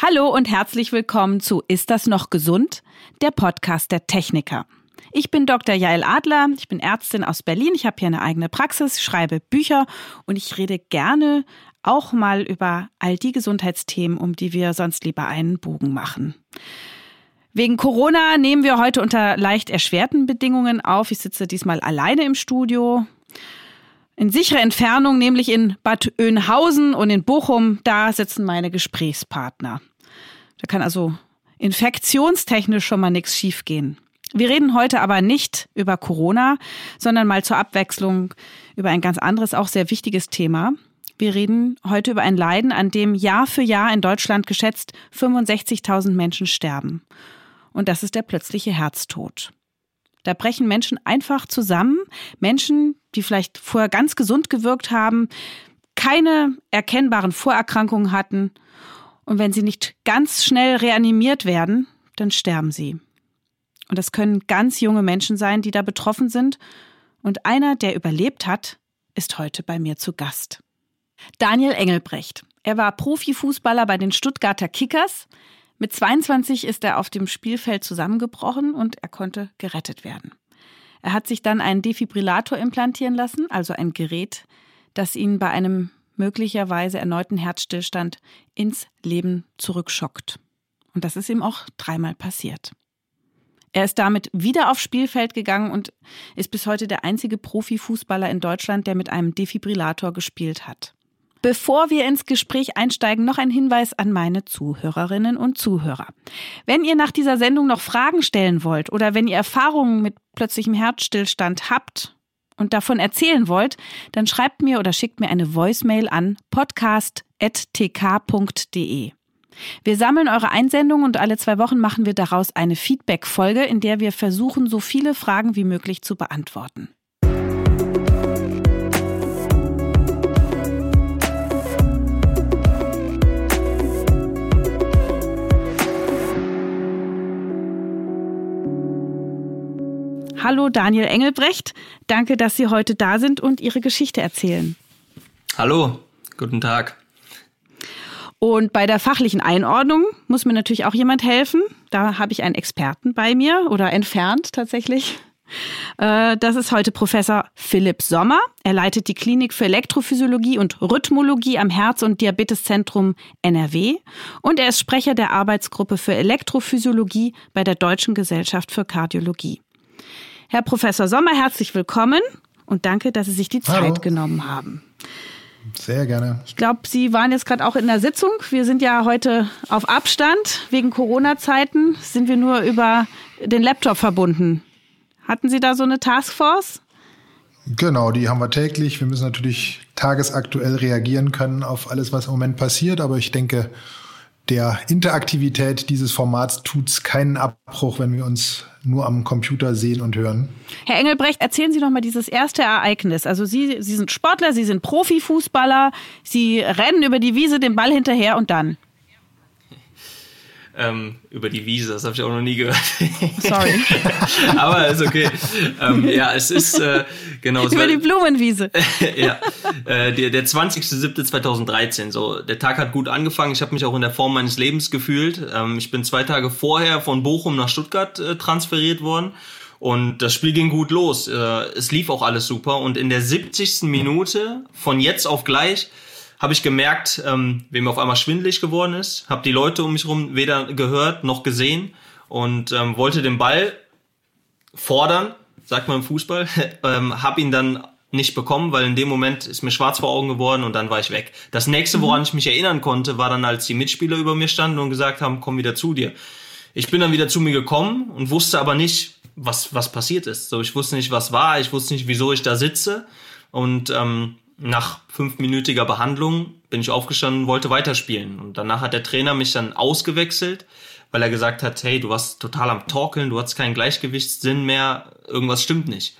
Hallo und herzlich willkommen zu Ist das noch gesund? Der Podcast der Techniker. Ich bin Dr. Jael Adler, ich bin Ärztin aus Berlin, ich habe hier eine eigene Praxis, schreibe Bücher und ich rede gerne auch mal über all die Gesundheitsthemen, um die wir sonst lieber einen Bogen machen. Wegen Corona nehmen wir heute unter leicht erschwerten Bedingungen auf. Ich sitze diesmal alleine im Studio. In sicherer Entfernung, nämlich in Bad Oeynhausen und in Bochum, da sitzen meine Gesprächspartner. Da kann also infektionstechnisch schon mal nichts schiefgehen. Wir reden heute aber nicht über Corona, sondern mal zur Abwechslung über ein ganz anderes, auch sehr wichtiges Thema. Wir reden heute über ein Leiden, an dem Jahr für Jahr in Deutschland geschätzt 65.000 Menschen sterben. Und das ist der plötzliche Herztod. Da brechen Menschen einfach zusammen. Menschen, die vielleicht vorher ganz gesund gewirkt haben, keine erkennbaren Vorerkrankungen hatten. Und wenn sie nicht ganz schnell reanimiert werden, dann sterben sie. Und das können ganz junge Menschen sein, die da betroffen sind. Und einer, der überlebt hat, ist heute bei mir zu Gast. Daniel Engelbrecht. Er war Profifußballer bei den Stuttgarter Kickers. Mit 22 ist er auf dem Spielfeld zusammengebrochen und er konnte gerettet werden. Er hat sich dann einen Defibrillator implantieren lassen, also ein Gerät, das ihn bei einem möglicherweise erneuten Herzstillstand ins Leben zurückschockt. Und das ist ihm auch dreimal passiert. Er ist damit wieder aufs Spielfeld gegangen und ist bis heute der einzige Profifußballer in Deutschland, der mit einem Defibrillator gespielt hat. Bevor wir ins Gespräch einsteigen, noch ein Hinweis an meine Zuhörerinnen und Zuhörer. Wenn ihr nach dieser Sendung noch Fragen stellen wollt oder wenn ihr Erfahrungen mit plötzlichem Herzstillstand habt und davon erzählen wollt, dann schreibt mir oder schickt mir eine Voicemail an podcast.tk.de. Wir sammeln eure Einsendungen und alle zwei Wochen machen wir daraus eine Feedback-Folge, in der wir versuchen, so viele Fragen wie möglich zu beantworten. Hallo Daniel Engelbrecht, danke, dass Sie heute da sind und Ihre Geschichte erzählen. Hallo, guten Tag. Und bei der fachlichen Einordnung muss mir natürlich auch jemand helfen. Da habe ich einen Experten bei mir oder entfernt tatsächlich. Äh, das ist heute Professor Philipp Sommer. Er leitet die Klinik für Elektrophysiologie und Rhythmologie am Herz- und Diabeteszentrum NRW und er ist Sprecher der Arbeitsgruppe für Elektrophysiologie bei der Deutschen Gesellschaft für Kardiologie. Herr Professor Sommer, herzlich willkommen und danke, dass Sie sich die Zeit Hallo. genommen haben. Sehr gerne. Ich glaube, Sie waren jetzt gerade auch in der Sitzung. Wir sind ja heute auf Abstand. Wegen Corona-Zeiten sind wir nur über den Laptop verbunden. Hatten Sie da so eine Taskforce? Genau, die haben wir täglich. Wir müssen natürlich tagesaktuell reagieren können auf alles, was im Moment passiert. Aber ich denke, der Interaktivität dieses Formats tut es keinen Abbruch, wenn wir uns nur am Computer sehen und hören. Herr Engelbrecht, erzählen Sie doch mal dieses erste Ereignis. Also Sie, Sie sind Sportler, Sie sind Profifußballer, Sie rennen über die Wiese den Ball hinterher und dann? Ähm, über die Wiese. Das habe ich auch noch nie gehört. Sorry. Aber ist okay. Ähm, ja, es ist äh, genau so. Über die Blumenwiese. ja, äh, der, der 20.07.2013. So, der Tag hat gut angefangen. Ich habe mich auch in der Form meines Lebens gefühlt. Ähm, ich bin zwei Tage vorher von Bochum nach Stuttgart äh, transferiert worden. Und das Spiel ging gut los. Äh, es lief auch alles super. Und in der 70. Minute, von jetzt auf gleich, habe ich gemerkt, ähm, wie mir auf einmal schwindelig geworden ist. Habe die Leute um mich herum weder gehört noch gesehen und ähm, wollte den Ball fordern, sagt man im Fußball, ähm, habe ihn dann nicht bekommen, weil in dem Moment ist mir schwarz vor Augen geworden und dann war ich weg. Das nächste, woran mhm. ich mich erinnern konnte, war dann, als die Mitspieler über mir standen und gesagt haben, komm wieder zu dir. Ich bin dann wieder zu mir gekommen und wusste aber nicht, was, was passiert ist. So, ich wusste nicht, was war, ich wusste nicht, wieso ich da sitze. Und ähm, nach fünfminütiger Behandlung bin ich aufgestanden und wollte weiterspielen. Und danach hat der Trainer mich dann ausgewechselt, weil er gesagt hat, hey, du warst total am Torkeln, du hast keinen Gleichgewichtssinn mehr, irgendwas stimmt nicht.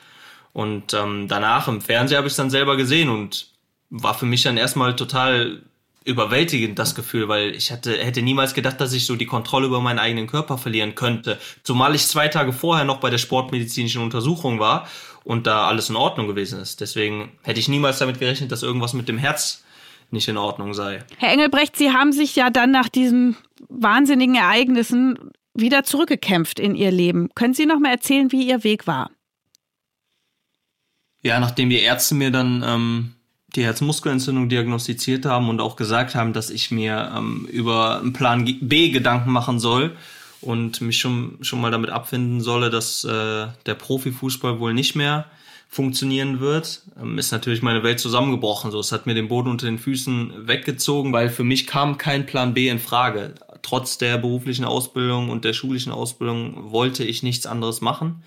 Und ähm, danach im Fernseher habe ich es dann selber gesehen und war für mich dann erstmal total überwältigend das Gefühl, weil ich hatte, hätte niemals gedacht, dass ich so die Kontrolle über meinen eigenen Körper verlieren könnte. Zumal ich zwei Tage vorher noch bei der sportmedizinischen Untersuchung war und da alles in Ordnung gewesen ist. Deswegen hätte ich niemals damit gerechnet, dass irgendwas mit dem Herz nicht in Ordnung sei. Herr Engelbrecht, Sie haben sich ja dann nach diesem wahnsinnigen Ereignissen wieder zurückgekämpft in ihr Leben. Können Sie noch mal erzählen, wie Ihr Weg war? Ja, nachdem die Ärzte mir dann ähm, die Herzmuskelentzündung diagnostiziert haben und auch gesagt haben, dass ich mir ähm, über einen Plan B Gedanken machen soll und mich schon, schon mal damit abfinden solle, dass äh, der Profifußball wohl nicht mehr funktionieren wird, ähm, ist natürlich meine Welt zusammengebrochen. So, es hat mir den Boden unter den Füßen weggezogen, weil für mich kam kein Plan B in Frage. Trotz der beruflichen Ausbildung und der schulischen Ausbildung wollte ich nichts anderes machen.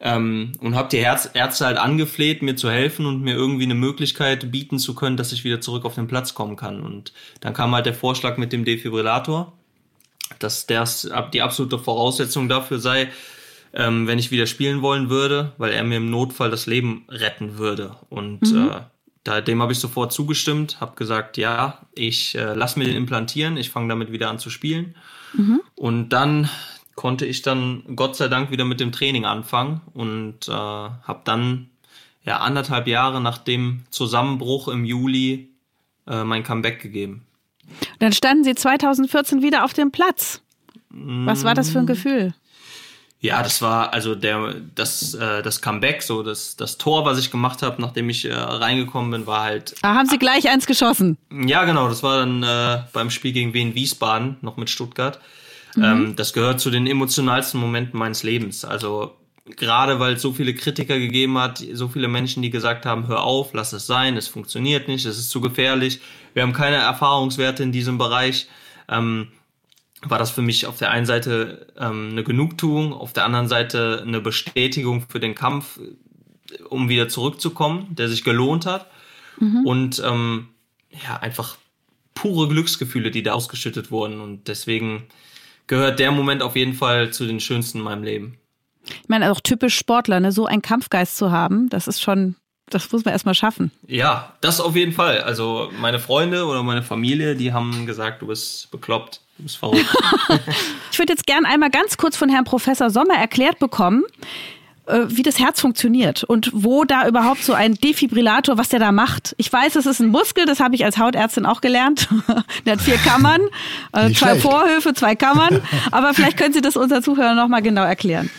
Ähm, und habe die Herz Ärzte halt angefleht, mir zu helfen und mir irgendwie eine Möglichkeit bieten zu können, dass ich wieder zurück auf den Platz kommen kann. Und dann kam halt der Vorschlag mit dem Defibrillator, dass das die absolute Voraussetzung dafür sei, ähm, wenn ich wieder spielen wollen würde, weil er mir im Notfall das Leben retten würde. Und mhm. äh, da, dem habe ich sofort zugestimmt, habe gesagt, ja, ich äh, lasse mir den implantieren, ich fange damit wieder an zu spielen. Mhm. Und dann konnte ich dann Gott sei Dank wieder mit dem Training anfangen und äh, habe dann ja anderthalb Jahre nach dem Zusammenbruch im Juli äh, mein Comeback gegeben. Dann standen Sie 2014 wieder auf dem Platz. Was war das für ein mm. Gefühl? Ja, das war also der das äh, das Comeback, so das das Tor, was ich gemacht habe, nachdem ich äh, reingekommen bin, war halt. Ah, haben Sie gleich eins geschossen? Ja, genau. Das war dann äh, beim Spiel gegen Wien Wiesbaden noch mit Stuttgart. Mhm. Ähm, das gehört zu den emotionalsten Momenten meines Lebens. Also gerade weil es so viele Kritiker gegeben hat, so viele Menschen, die gesagt haben, hör auf, lass es sein, es funktioniert nicht, es ist zu gefährlich, wir haben keine Erfahrungswerte in diesem Bereich. Ähm, war das für mich auf der einen Seite ähm, eine Genugtuung, auf der anderen Seite eine Bestätigung für den Kampf, um wieder zurückzukommen, der sich gelohnt hat. Mhm. Und ähm, ja, einfach pure Glücksgefühle, die da ausgeschüttet wurden. Und deswegen gehört der Moment auf jeden Fall zu den schönsten in meinem Leben. Ich meine, auch typisch Sportler, ne? so einen Kampfgeist zu haben, das ist schon, das muss man erstmal schaffen. Ja, das auf jeden Fall. Also meine Freunde oder meine Familie, die haben gesagt, du bist bekloppt ist verrückt. ich würde jetzt gern einmal ganz kurz von Herrn Professor Sommer erklärt bekommen, äh, wie das Herz funktioniert und wo da überhaupt so ein Defibrillator, was der da macht. Ich weiß, es ist ein Muskel, das habe ich als Hautärztin auch gelernt. der hat vier Kammern, äh, zwei schlecht. Vorhöfe, zwei Kammern. Aber vielleicht können Sie das unseren Zuhörern nochmal genau erklären.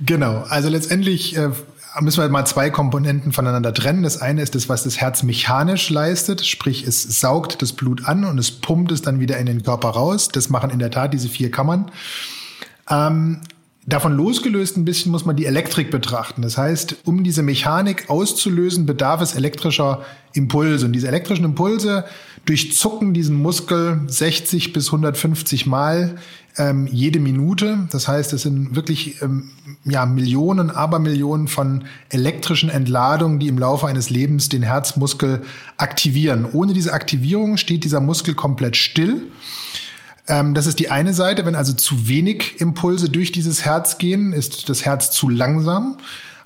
Genau, also letztendlich äh, müssen wir mal zwei Komponenten voneinander trennen. Das eine ist das, was das Herz mechanisch leistet, sprich es saugt das Blut an und es pumpt es dann wieder in den Körper raus. Das machen in der Tat diese vier Kammern. Ähm, Davon losgelöst ein bisschen muss man die Elektrik betrachten. Das heißt, um diese Mechanik auszulösen, bedarf es elektrischer Impulse. Und diese elektrischen Impulse durchzucken diesen Muskel 60 bis 150 Mal ähm, jede Minute. Das heißt, es sind wirklich ähm, ja, Millionen, Abermillionen von elektrischen Entladungen, die im Laufe eines Lebens den Herzmuskel aktivieren. Ohne diese Aktivierung steht dieser Muskel komplett still. Ähm, das ist die eine Seite. Wenn also zu wenig Impulse durch dieses Herz gehen, ist das Herz zu langsam.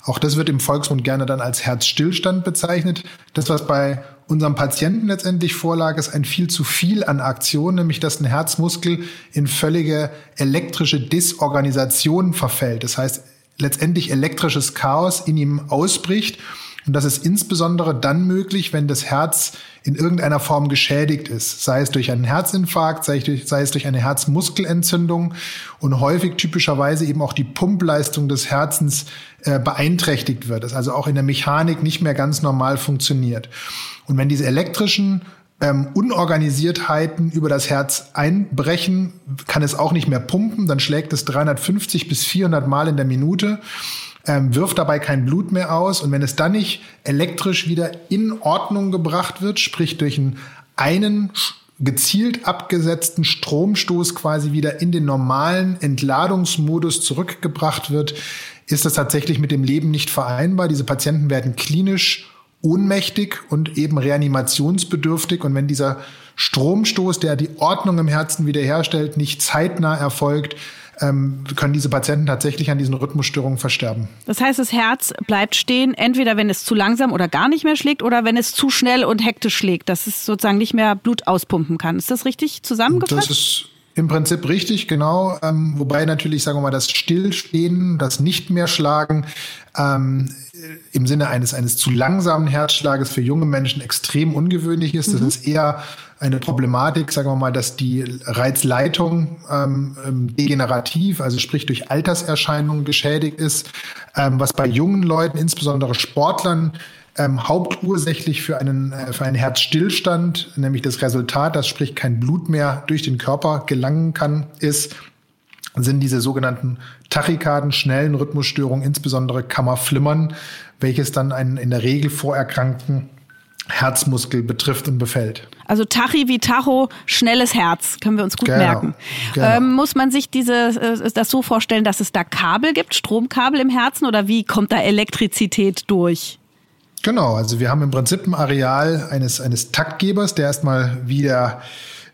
Auch das wird im Volksmund gerne dann als Herzstillstand bezeichnet. Das, was bei unserem Patienten letztendlich vorlag, ist ein viel zu viel an Aktion, nämlich dass ein Herzmuskel in völlige elektrische Disorganisation verfällt. Das heißt, letztendlich elektrisches Chaos in ihm ausbricht und das ist insbesondere dann möglich, wenn das Herz in irgendeiner Form geschädigt ist, sei es durch einen Herzinfarkt, sei es durch, sei es durch eine Herzmuskelentzündung. Und häufig typischerweise eben auch die Pumpleistung des Herzens äh, beeinträchtigt wird, das also auch in der Mechanik nicht mehr ganz normal funktioniert. Und wenn diese elektrischen ähm, Unorganisiertheiten über das Herz einbrechen, kann es auch nicht mehr pumpen, dann schlägt es 350 bis 400 Mal in der Minute ähm, wirft dabei kein Blut mehr aus. Und wenn es dann nicht elektrisch wieder in Ordnung gebracht wird, sprich durch einen, einen gezielt abgesetzten Stromstoß quasi wieder in den normalen Entladungsmodus zurückgebracht wird, ist das tatsächlich mit dem Leben nicht vereinbar. Diese Patienten werden klinisch ohnmächtig und eben reanimationsbedürftig. Und wenn dieser Stromstoß, der die Ordnung im Herzen wiederherstellt, nicht zeitnah erfolgt, ähm, können diese Patienten tatsächlich an diesen Rhythmusstörungen versterben. Das heißt, das Herz bleibt stehen, entweder wenn es zu langsam oder gar nicht mehr schlägt oder wenn es zu schnell und hektisch schlägt, dass es sozusagen nicht mehr Blut auspumpen kann. Ist das richtig zusammengefasst? Das ist im Prinzip richtig, genau. Ähm, wobei natürlich, sagen wir mal, das Stillstehen, das nicht mehr schlagen, ähm, im Sinne eines, eines zu langsamen Herzschlages für junge Menschen extrem ungewöhnlich ist. Mhm. Das ist eher eine Problematik, sagen wir mal, dass die Reizleitung ähm, ähm, degenerativ, also sprich durch Alterserscheinungen geschädigt ist, ähm, was bei jungen Leuten, insbesondere Sportlern, ähm, hauptursächlich für einen, äh, für einen Herzstillstand, nämlich das Resultat, dass sprich kein Blut mehr durch den Körper gelangen kann, ist, sind diese sogenannten Tachykarden, schnellen Rhythmusstörungen, insbesondere Kammerflimmern, welches dann einen in der Regel vorerkrankten Herzmuskel betrifft und befällt. Also Tachy wie Tacho, schnelles Herz, können wir uns gut Genau, merken. genau. Ähm, muss man sich diese, äh, das so vorstellen, dass es da Kabel gibt, Stromkabel im Herzen oder wie kommt da Elektrizität durch? Genau, also wir haben im Prinzip ein Areal eines, eines Taktgebers, der erstmal wie der,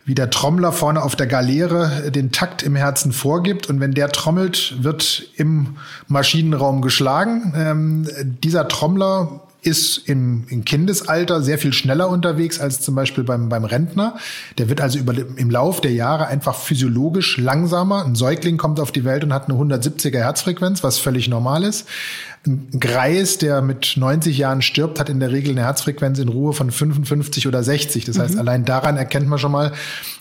wie der Trommler vorne auf der Galeere den Takt im Herzen vorgibt. Und wenn der trommelt, wird im Maschinenraum geschlagen. Ähm, dieser Trommler ist im, im Kindesalter sehr viel schneller unterwegs als zum Beispiel beim, beim Rentner. Der wird also über, im Lauf der Jahre einfach physiologisch langsamer. Ein Säugling kommt auf die Welt und hat eine 170er Herzfrequenz, was völlig normal ist. Ein Greis, der mit 90 Jahren stirbt, hat in der Regel eine Herzfrequenz in Ruhe von 55 oder 60. Das heißt, allein daran erkennt man schon mal,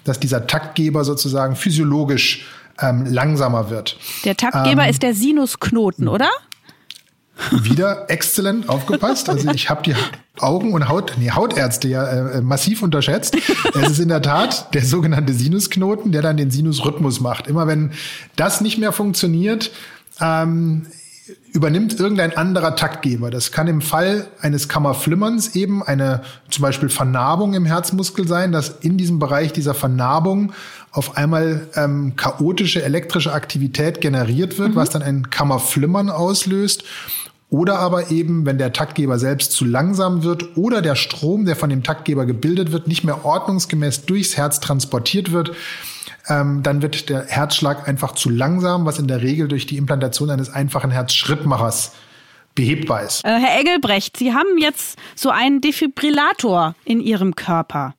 dass dieser Taktgeber sozusagen physiologisch ähm, langsamer wird. Der Taktgeber ist der Sinusknoten, oder? Wieder exzellent aufgepasst. Also ich habe die Augen- und Haut, nee, Hautärzte ja äh, massiv unterschätzt. Es ist in der Tat der sogenannte Sinusknoten, der dann den Sinusrhythmus macht. Immer wenn das nicht mehr funktioniert, ähm, übernimmt irgendein anderer Taktgeber. Das kann im Fall eines Kammerflimmerns eben eine zum Beispiel Vernarbung im Herzmuskel sein, dass in diesem Bereich dieser Vernarbung auf einmal ähm, chaotische elektrische Aktivität generiert wird, was dann ein Kammerflimmern auslöst. Oder aber eben, wenn der Taktgeber selbst zu langsam wird oder der Strom, der von dem Taktgeber gebildet wird, nicht mehr ordnungsgemäß durchs Herz transportiert wird, ähm, dann wird der Herzschlag einfach zu langsam, was in der Regel durch die Implantation eines einfachen Herzschrittmachers behebbar ist. Äh, Herr Engelbrecht, Sie haben jetzt so einen Defibrillator in Ihrem Körper.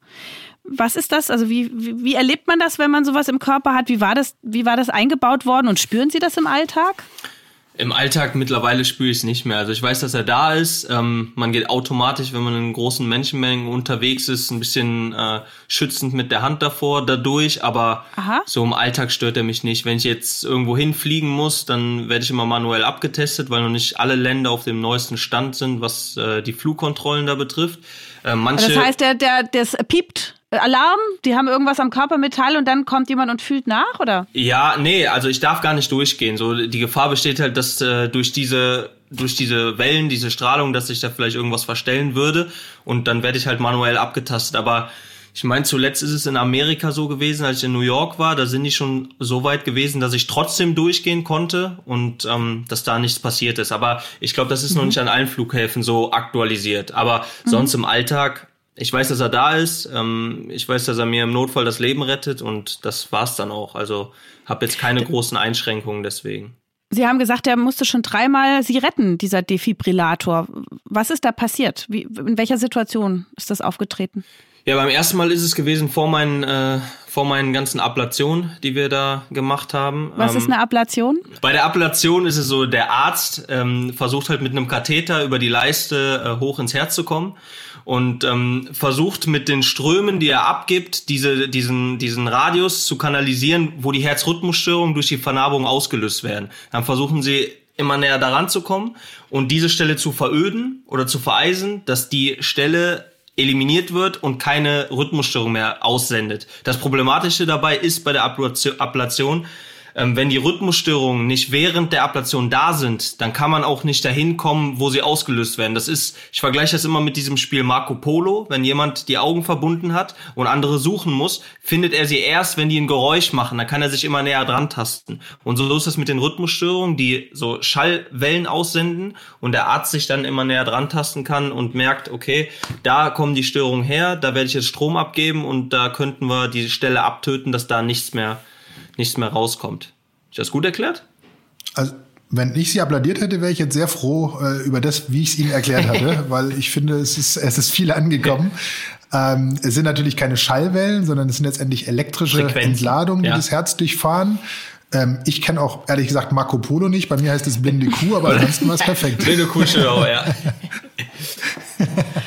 Was ist das? Also wie, wie, wie erlebt man das, wenn man sowas im Körper hat? Wie war das, wie war das eingebaut worden und spüren Sie das im Alltag? Im Alltag mittlerweile spüre ich es nicht mehr. Also ich weiß, dass er da ist. Ähm, man geht automatisch, wenn man in großen Menschenmengen unterwegs ist, ein bisschen äh, schützend mit der Hand davor, dadurch. Aber Aha. so im Alltag stört er mich nicht. Wenn ich jetzt irgendwo hinfliegen muss, dann werde ich immer manuell abgetestet, weil noch nicht alle Länder auf dem neuesten Stand sind, was äh, die Flugkontrollen da betrifft. Äh, manche, Das heißt, der, der, das piept Alarm, die haben irgendwas am Körpermetall und dann kommt jemand und fühlt nach, oder? Ja, nee, also ich darf gar nicht durchgehen. So die Gefahr besteht halt, dass äh, durch diese durch diese Wellen, diese Strahlung, dass sich da vielleicht irgendwas verstellen würde und dann werde ich halt manuell abgetastet. Aber ich meine, zuletzt ist es in Amerika so gewesen, als ich in New York war, da sind die schon so weit gewesen, dass ich trotzdem durchgehen konnte und ähm, dass da nichts passiert ist. Aber ich glaube, das ist noch nicht an allen Flughäfen so aktualisiert. Aber sonst im Alltag ich weiß, dass er da ist. Ähm, ich weiß, dass er mir im Notfall das Leben rettet und das war's dann auch. Also habe jetzt keine großen Einschränkungen deswegen. Sie haben gesagt, er musste schon dreimal Sie retten, dieser Defibrillator. Was ist da passiert? Wie, in welcher Situation ist das aufgetreten? Ja, beim ersten Mal ist es gewesen vor meinen, äh, vor meinen ganzen Ablationen, die wir da gemacht haben. Was Ähm, ist eine Ablation? Bei der Ablation ist es so, der Arzt ähm, versucht halt mit einem Katheter über die Leiste äh, hoch ins Herz zu kommen und ähm, versucht mit den Strömen, die er abgibt, diese, diesen, diesen Radius zu kanalisieren, wo die Herzrhythmusstörungen durch die Vernarbung ausgelöst werden. Dann versuchen sie immer näher daran zu kommen und diese Stelle zu veröden oder zu vereisen, dass die Stelle eliminiert wird und keine Rhythmusstörung mehr aussendet. Das Problematische dabei ist bei der Ablation, Ablation ähm, wenn die Rhythmusstörungen nicht während der Ablation da sind, dann kann man auch nicht dahin kommen, wo sie ausgelöst werden. Das ist, ich vergleiche das immer mit diesem Spiel Marco Polo. Wenn jemand die Augen verbunden hat und andere suchen muss, findet er sie erst, wenn die ein Geräusch machen. Dann kann er sich immer näher dran tasten. Und so ist es mit den Rhythmusstörungen, die so Schallwellen aussenden und der Arzt sich dann immer näher dran tasten kann und merkt, okay, da kommen die Störungen her, da werde ich jetzt Strom abgeben und da könnten wir die Stelle abtöten, dass da nichts mehr nichts mehr rauskommt. Ist das gut erklärt? Also, wenn ich sie applaudiert hätte, wäre ich jetzt sehr froh äh, über das, wie ich es Ihnen erklärt hatte, weil ich finde, es ist, es ist viel angekommen. Ähm, es sind natürlich keine Schallwellen, sondern es sind letztendlich elektrische Frequenzen, Entladungen, die ja. das Herz durchfahren. Ähm, ich kenne auch ehrlich gesagt Marco Polo nicht. Bei mir heißt es blinde Kuh, aber ansonsten war es perfekt. Blinde Kuhschau, ja.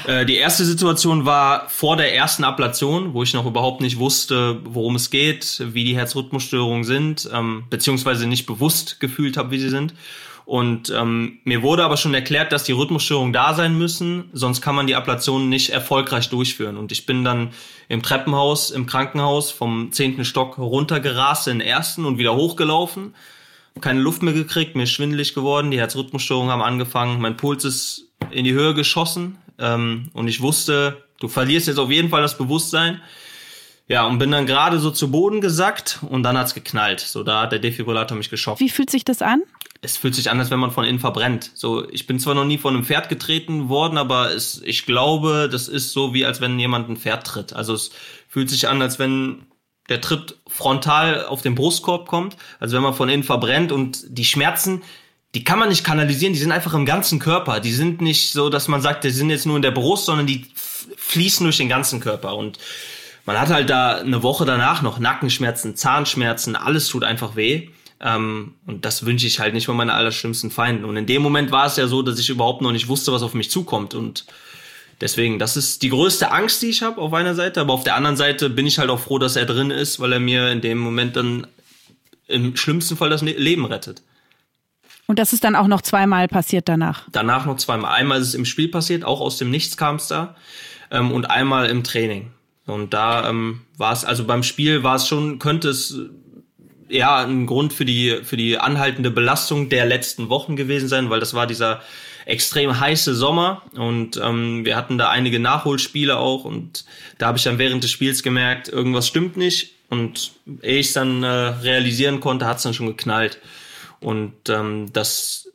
Äh, die erste Situation war vor der ersten Ablation, wo ich noch überhaupt nicht wusste, worum es geht, wie die Herzrhythmusstörungen sind, ähm, beziehungsweise nicht bewusst gefühlt habe, wie sie sind. Und ähm, mir wurde aber schon erklärt, dass die Rhythmusstörungen da sein müssen, sonst kann man die Ablation nicht erfolgreich durchführen. Und ich bin dann im Treppenhaus, im Krankenhaus vom zehnten Stock runtergerast in den ersten und wieder hochgelaufen. Keine Luft mehr gekriegt, mir schwindelig geworden, die Herzrhythmusstörungen haben angefangen, mein Puls ist in die Höhe geschossen ähm, und ich wusste, du verlierst jetzt auf jeden Fall das Bewusstsein. Ja, und bin dann gerade so zu Boden gesackt und dann hat's geknallt. So, da hat der Defibrillator mich geschockt. Wie fühlt sich das an? es fühlt sich an, als wenn man von innen verbrennt. So, ich bin zwar noch nie von einem Pferd getreten worden, aber es, ich glaube, das ist so wie als wenn jemand ein Pferd tritt. Also es fühlt sich an, als wenn der Tritt frontal auf den Brustkorb kommt, also wenn man von innen verbrennt und die Schmerzen, die kann man nicht kanalisieren, die sind einfach im ganzen Körper. Die sind nicht so, dass man sagt, die sind jetzt nur in der Brust, sondern die fließen durch den ganzen Körper und man hat halt da eine Woche danach noch Nackenschmerzen, Zahnschmerzen, alles tut einfach weh. Ähm, und das wünsche ich halt nicht von meinen allerschlimmsten Feinden. Und in dem Moment war es ja so, dass ich überhaupt noch nicht wusste, was auf mich zukommt. Und deswegen, das ist die größte Angst, die ich habe auf einer Seite. Aber auf der anderen Seite bin ich halt auch froh, dass er drin ist, weil er mir in dem Moment dann im schlimmsten Fall das ne-, Leben rettet. Und das ist dann auch noch zweimal passiert danach? Danach noch zweimal. Einmal ist es im Spiel passiert, auch aus dem Nichts kam es da. Ähm, und einmal im Training. Und da ähm, war es, also beim Spiel war es schon, könnte es ja ein Grund für die für die anhaltende Belastung der letzten Wochen gewesen sein, weil das war dieser extrem heiße Sommer. Und ähm, wir hatten da einige Nachholspiele auch und da habe ich dann während des Spiels gemerkt, irgendwas stimmt nicht. Und ehe ich dann äh, realisieren konnte, hat es dann schon geknallt. Und ähm, das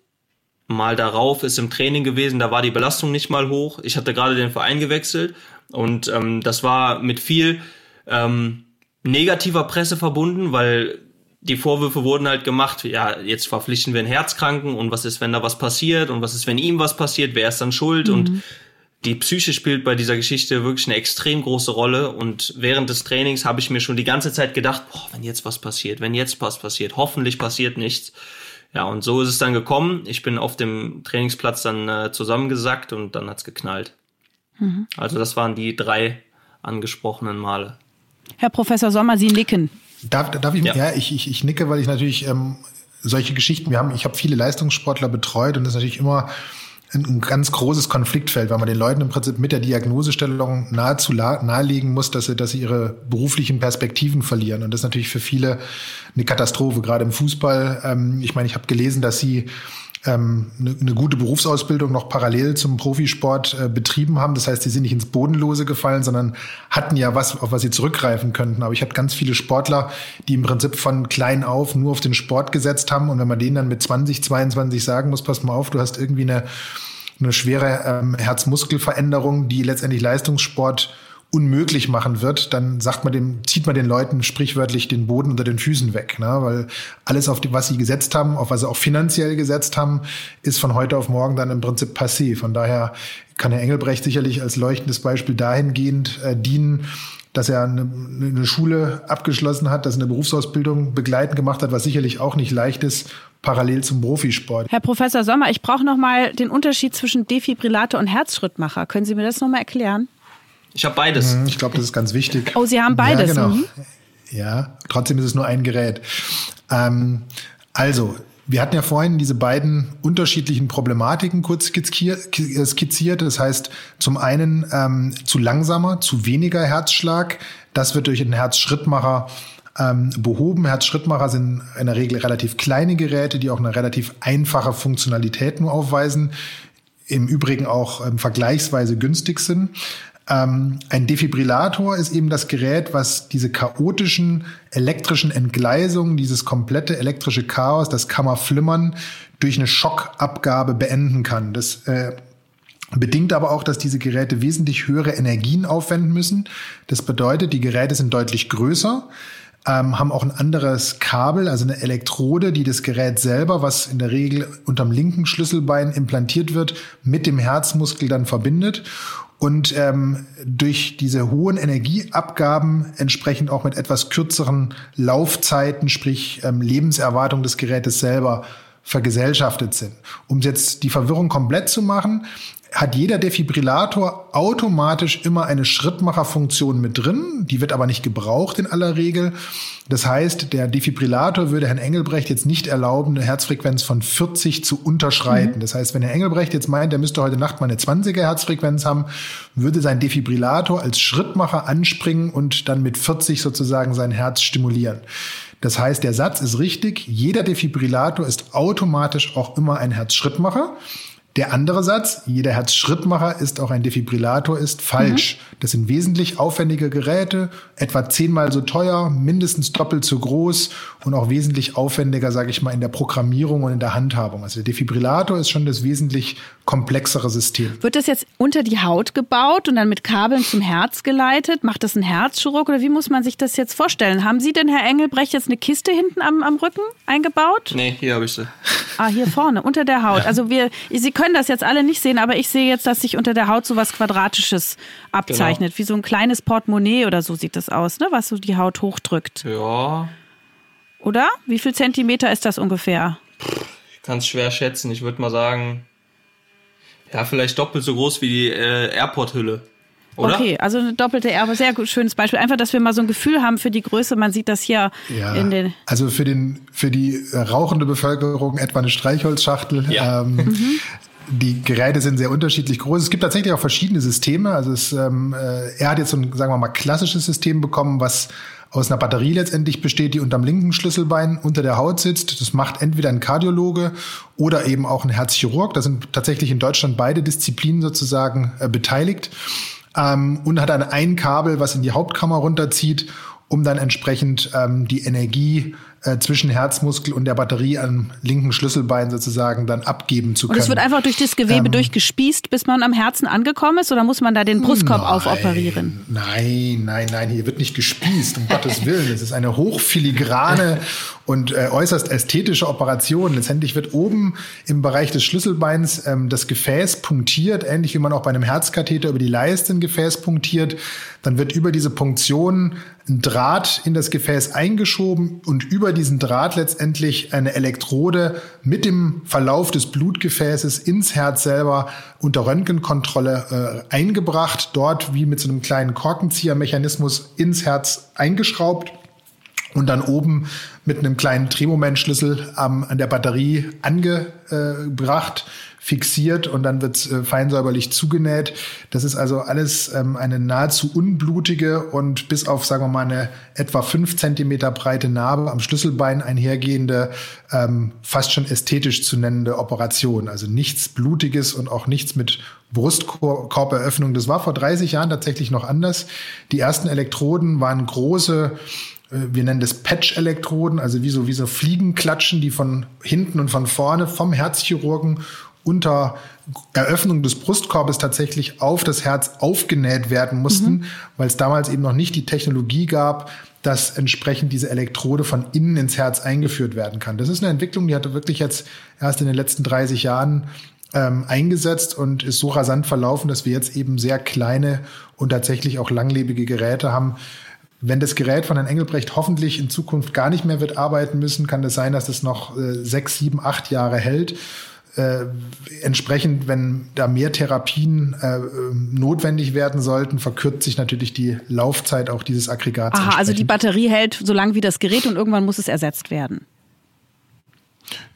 Mal darauf ist im Training gewesen, da war die Belastung nicht mal hoch. Ich hatte gerade den Verein gewechselt und ähm, das war mit viel ähm, negativer Presse verbunden, weil die Vorwürfe wurden halt gemacht, ja, jetzt verpflichten wir einen Herzkranken und was ist, wenn da was passiert und was ist, wenn ihm was passiert, wer ist dann schuld mhm. und die Psyche spielt bei dieser Geschichte wirklich eine extrem große Rolle und während des Trainings habe ich mir schon die ganze Zeit gedacht, boah, wenn jetzt was passiert, wenn jetzt was passiert, hoffentlich passiert nichts. Ja, und so ist es dann gekommen. Ich bin auf dem Trainingsplatz dann äh, zusammengesackt und dann hat's geknallt. Mhm. Also das waren die drei angesprochenen Male. Herr Professor Sommer, Sie nicken. Darf, darf ich, ja, ja ich, ich, ich nicke, weil ich natürlich ähm, solche Geschichten, wir haben, ich habe viele Leistungssportler betreut und das ist natürlich immer ein, ein ganz großes Konfliktfeld, weil man den Leuten im Prinzip mit der Diagnosestellung nahezu nahelegen muss, dass sie, dass sie ihre beruflichen Perspektiven verlieren. Und das ist natürlich für viele eine Katastrophe, gerade im Fußball. Ähm, ich meine, ich habe gelesen, dass sie ähm, eine, gute Berufsausbildung noch parallel zum Profisport äh, betrieben haben. Das heißt, sie sind nicht ins Bodenlose gefallen, sondern hatten ja was, auf was sie zurückgreifen könnten. Aber ich habe ganz viele Sportler, die im Prinzip von klein auf nur auf den Sport gesetzt haben. Und wenn man denen dann mit 20, 22 sagen muss, pass mal auf, du hast irgendwie eine, eine schwere ähm, Herzmuskelveränderung, die letztendlich Leistungssport unmöglich machen wird, dann sagt man dem, zieht man den Leuten sprichwörtlich den Boden unter den Füßen weg, ne? weil alles, auf die, was sie gesetzt haben, auf was sie auch finanziell gesetzt haben, ist von heute auf morgen dann im Prinzip passé. Von daher kann Herr Engelbrecht sicherlich als leuchtendes Beispiel dahingehend äh, dienen, dass er eine, eine Schule abgeschlossen hat, dass er eine Berufsausbildung begleitend gemacht hat, was sicherlich auch nicht leicht ist, parallel zum Profisport. Herr Professor Sommer, ich brauche noch mal den Unterschied zwischen Defibrillator und Herzschrittmacher. Können Sie mir das noch mal erklären? Ich habe beides. Mhm, ich glaube, das ist ganz wichtig. Oh, Sie haben beides. Ja, genau. Mhm. ja trotzdem ist es nur ein Gerät. Ähm, also, wir hatten ja vorhin diese beiden unterschiedlichen Problematiken kurz skizziert. Das heißt, zum einen ähm, zu langsamer, zu weniger Herzschlag. Das wird durch einen Herzschrittmacher ähm, behoben. Herzschrittmacher sind in der Regel relativ kleine Geräte, die auch eine relativ einfache Funktionalität nur aufweisen. Im Übrigen auch ähm, vergleichsweise günstig sind. Ähm, ein Defibrillator ist eben das Gerät, was diese chaotischen elektrischen Entgleisungen, dieses komplette elektrische Chaos, das Kammerflimmern durch eine Schockabgabe beenden kann. Das äh, bedingt aber auch, dass diese Geräte wesentlich höhere Energien aufwenden müssen. Das bedeutet, die Geräte sind deutlich größer, ähm, haben auch ein anderes Kabel, also eine Elektrode, die das Gerät selber, was in der Regel unterm linken Schlüsselbein implantiert wird, mit dem Herzmuskel dann verbindet und ähm, durch diese hohen Energieabgaben entsprechend auch mit etwas kürzeren Laufzeiten, sprich ähm, Lebenserwartung des Gerätes selber vergesellschaftet sind. Um jetzt die Verwirrung komplett zu machen, hat jeder Defibrillator automatisch immer eine Schrittmacherfunktion mit drin. Die wird aber nicht gebraucht in aller Regel. Das heißt, der Defibrillator würde Herrn Engelbrecht jetzt nicht erlauben, eine Herzfrequenz von 40 zu unterschreiten. Mhm. Das heißt, wenn Herr Engelbrecht jetzt meint, er müsste heute Nacht mal eine 20er Herzfrequenz haben, würde sein Defibrillator als Schrittmacher anspringen und dann mit 40 sozusagen sein Herz stimulieren. Das heißt, der Satz ist richtig. Jeder Defibrillator ist automatisch auch immer ein Herzschrittmacher. Der andere Satz, jeder Herzschrittmacher ist auch ein Defibrillator, ist falsch. Mhm. Das sind wesentlich aufwendige Geräte, etwa zehnmal so teuer, mindestens doppelt so groß und auch wesentlich aufwendiger, sage ich mal, in der Programmierung und in der Handhabung. Also der Defibrillator ist schon das wesentlich komplexere System. Wird das jetzt unter die Haut gebaut und dann mit Kabeln zum Herz geleitet? Macht das ein Herzchirurg oder wie muss man sich das jetzt vorstellen? Haben Sie denn, Herr Engelbrecht, jetzt eine Kiste hinten am, am Rücken eingebaut? Nee, hier habe ich sie. Ah, hier vorne, unter der Haut. Ja. Also wir, Sie können das jetzt alle nicht sehen, aber ich sehe jetzt, dass sich unter der Haut so was Quadratisches abzeichnet. Genau. Wie so ein kleines Portemonnaie oder so sieht das aus, ne? was so die Haut hochdrückt. Ja. Oder? Wie viel Zentimeter ist das ungefähr? Ich kann es schwer schätzen. Ich würde mal sagen, ja, vielleicht doppelt so groß wie die äh, Airport-Hülle. Oder? Okay, also eine doppelte Erbe, sehr gut, schönes Beispiel. Einfach, dass wir mal so ein Gefühl haben für die Größe. Man sieht das hier ja, in den. Also für den für die rauchende Bevölkerung etwa eine Streichholzschachtel. Ja. Ähm, mhm. Die Geräte sind sehr unterschiedlich groß. Es gibt tatsächlich auch verschiedene Systeme. Also es, ähm, äh, er hat jetzt so ein, sagen wir mal, klassisches System bekommen, was aus einer Batterie letztendlich besteht, die unterm linken Schlüsselbein unter der Haut sitzt. Das macht entweder ein Kardiologe oder eben auch ein Herzchirurg. Da sind tatsächlich in Deutschland beide Disziplinen sozusagen äh, beteiligt ähm, und hat dann ein Kabel, was in die Hauptkammer runterzieht, um dann entsprechend ähm, die Energie äh, zwischen Herzmuskel und der Batterie am linken Schlüsselbein sozusagen dann abgeben zu können. Und es wird einfach durch das Gewebe ähm, durchgespießt, bis man am Herzen angekommen ist, oder muss man da den Brustkorb nein, aufoperieren? Nein, nein, nein, hier wird nicht gespießt, um Gottes Willen. Es ist eine hochfiligrane und äh, äußerst ästhetische Operation. Letztendlich wird oben im Bereich des Schlüsselbeins ähm, das Gefäß punktiert, ähnlich wie man auch bei einem Herzkatheter über die Leiste ein Gefäß punktiert. Dann wird über diese Punktion ein Draht in das Gefäß eingeschoben und über diesen Draht letztendlich eine Elektrode mit dem Verlauf des Blutgefäßes ins Herz selber unter Röntgenkontrolle äh, eingebracht, dort wie mit so einem kleinen Korkenziehermechanismus ins Herz eingeschraubt und dann oben mit einem kleinen Drehmomentschlüssel ähm, an der Batterie angebracht fixiert und dann wird äh, feinsäuberlich zugenäht. Das ist also alles ähm, eine nahezu unblutige und bis auf, sagen wir mal, eine etwa fünf Zentimeter breite Narbe am Schlüsselbein einhergehende, ähm, fast schon ästhetisch zu nennende Operation. Also nichts Blutiges und auch nichts mit Brustkorberöffnung. Das war vor 30 Jahren tatsächlich noch anders. Die ersten Elektroden waren große äh, wir nennen das Patch-Elektroden, also wie so, wie so Fliegenklatschen, die von hinten und von vorne vom Herzchirurgen unter Eröffnung des Brustkorbes tatsächlich auf das Herz aufgenäht werden mussten, mhm. weil es damals eben noch nicht die Technologie gab, dass entsprechend diese Elektrode von innen ins Herz eingeführt werden kann. Das ist eine Entwicklung, die hatte wirklich jetzt erst in den letzten 30 Jahren ähm, eingesetzt und ist so rasant verlaufen, dass wir jetzt eben sehr kleine und tatsächlich auch langlebige Geräte haben. Wenn das Gerät von Herrn Engelbrecht hoffentlich in Zukunft gar nicht mehr wird arbeiten müssen, kann es sein, dass es noch äh, sechs, sieben, acht Jahre hält äh, entsprechend, wenn da mehr Therapien äh, notwendig werden sollten, verkürzt sich natürlich die Laufzeit auch dieses Aggregats. Aha, also die Batterie hält so lange wie das Gerät und irgendwann muss es ersetzt werden.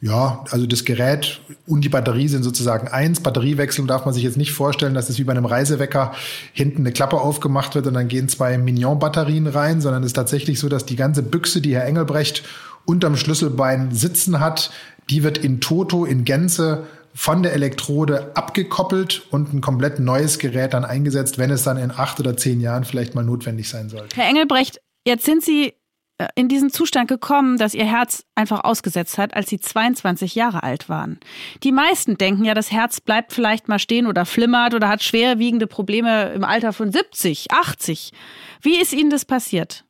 Ja, also das Gerät und die Batterie sind sozusagen eins. Batteriewechseln darf man sich jetzt nicht vorstellen, dass es wie bei einem Reisewecker hinten eine Klappe aufgemacht wird und dann gehen zwei Mignon-Batterien rein, sondern es ist tatsächlich so, dass die ganze Büchse, die Herr Engelbrecht unterm Schlüsselbein sitzen hat, die wird in Toto, in Gänze von der Elektrode abgekoppelt und ein komplett neues Gerät dann eingesetzt, wenn es dann in acht oder zehn Jahren vielleicht mal notwendig sein sollte. Herr Engelbrecht, jetzt sind Sie äh, in diesen Zustand gekommen, dass Ihr Herz einfach ausgesetzt hat, als Sie 22 Jahre alt waren. Die meisten denken ja, das Herz bleibt vielleicht mal stehen oder flimmert oder hat schwerwiegende Probleme im Alter von 70, 80. Wie ist Ihnen das passiert?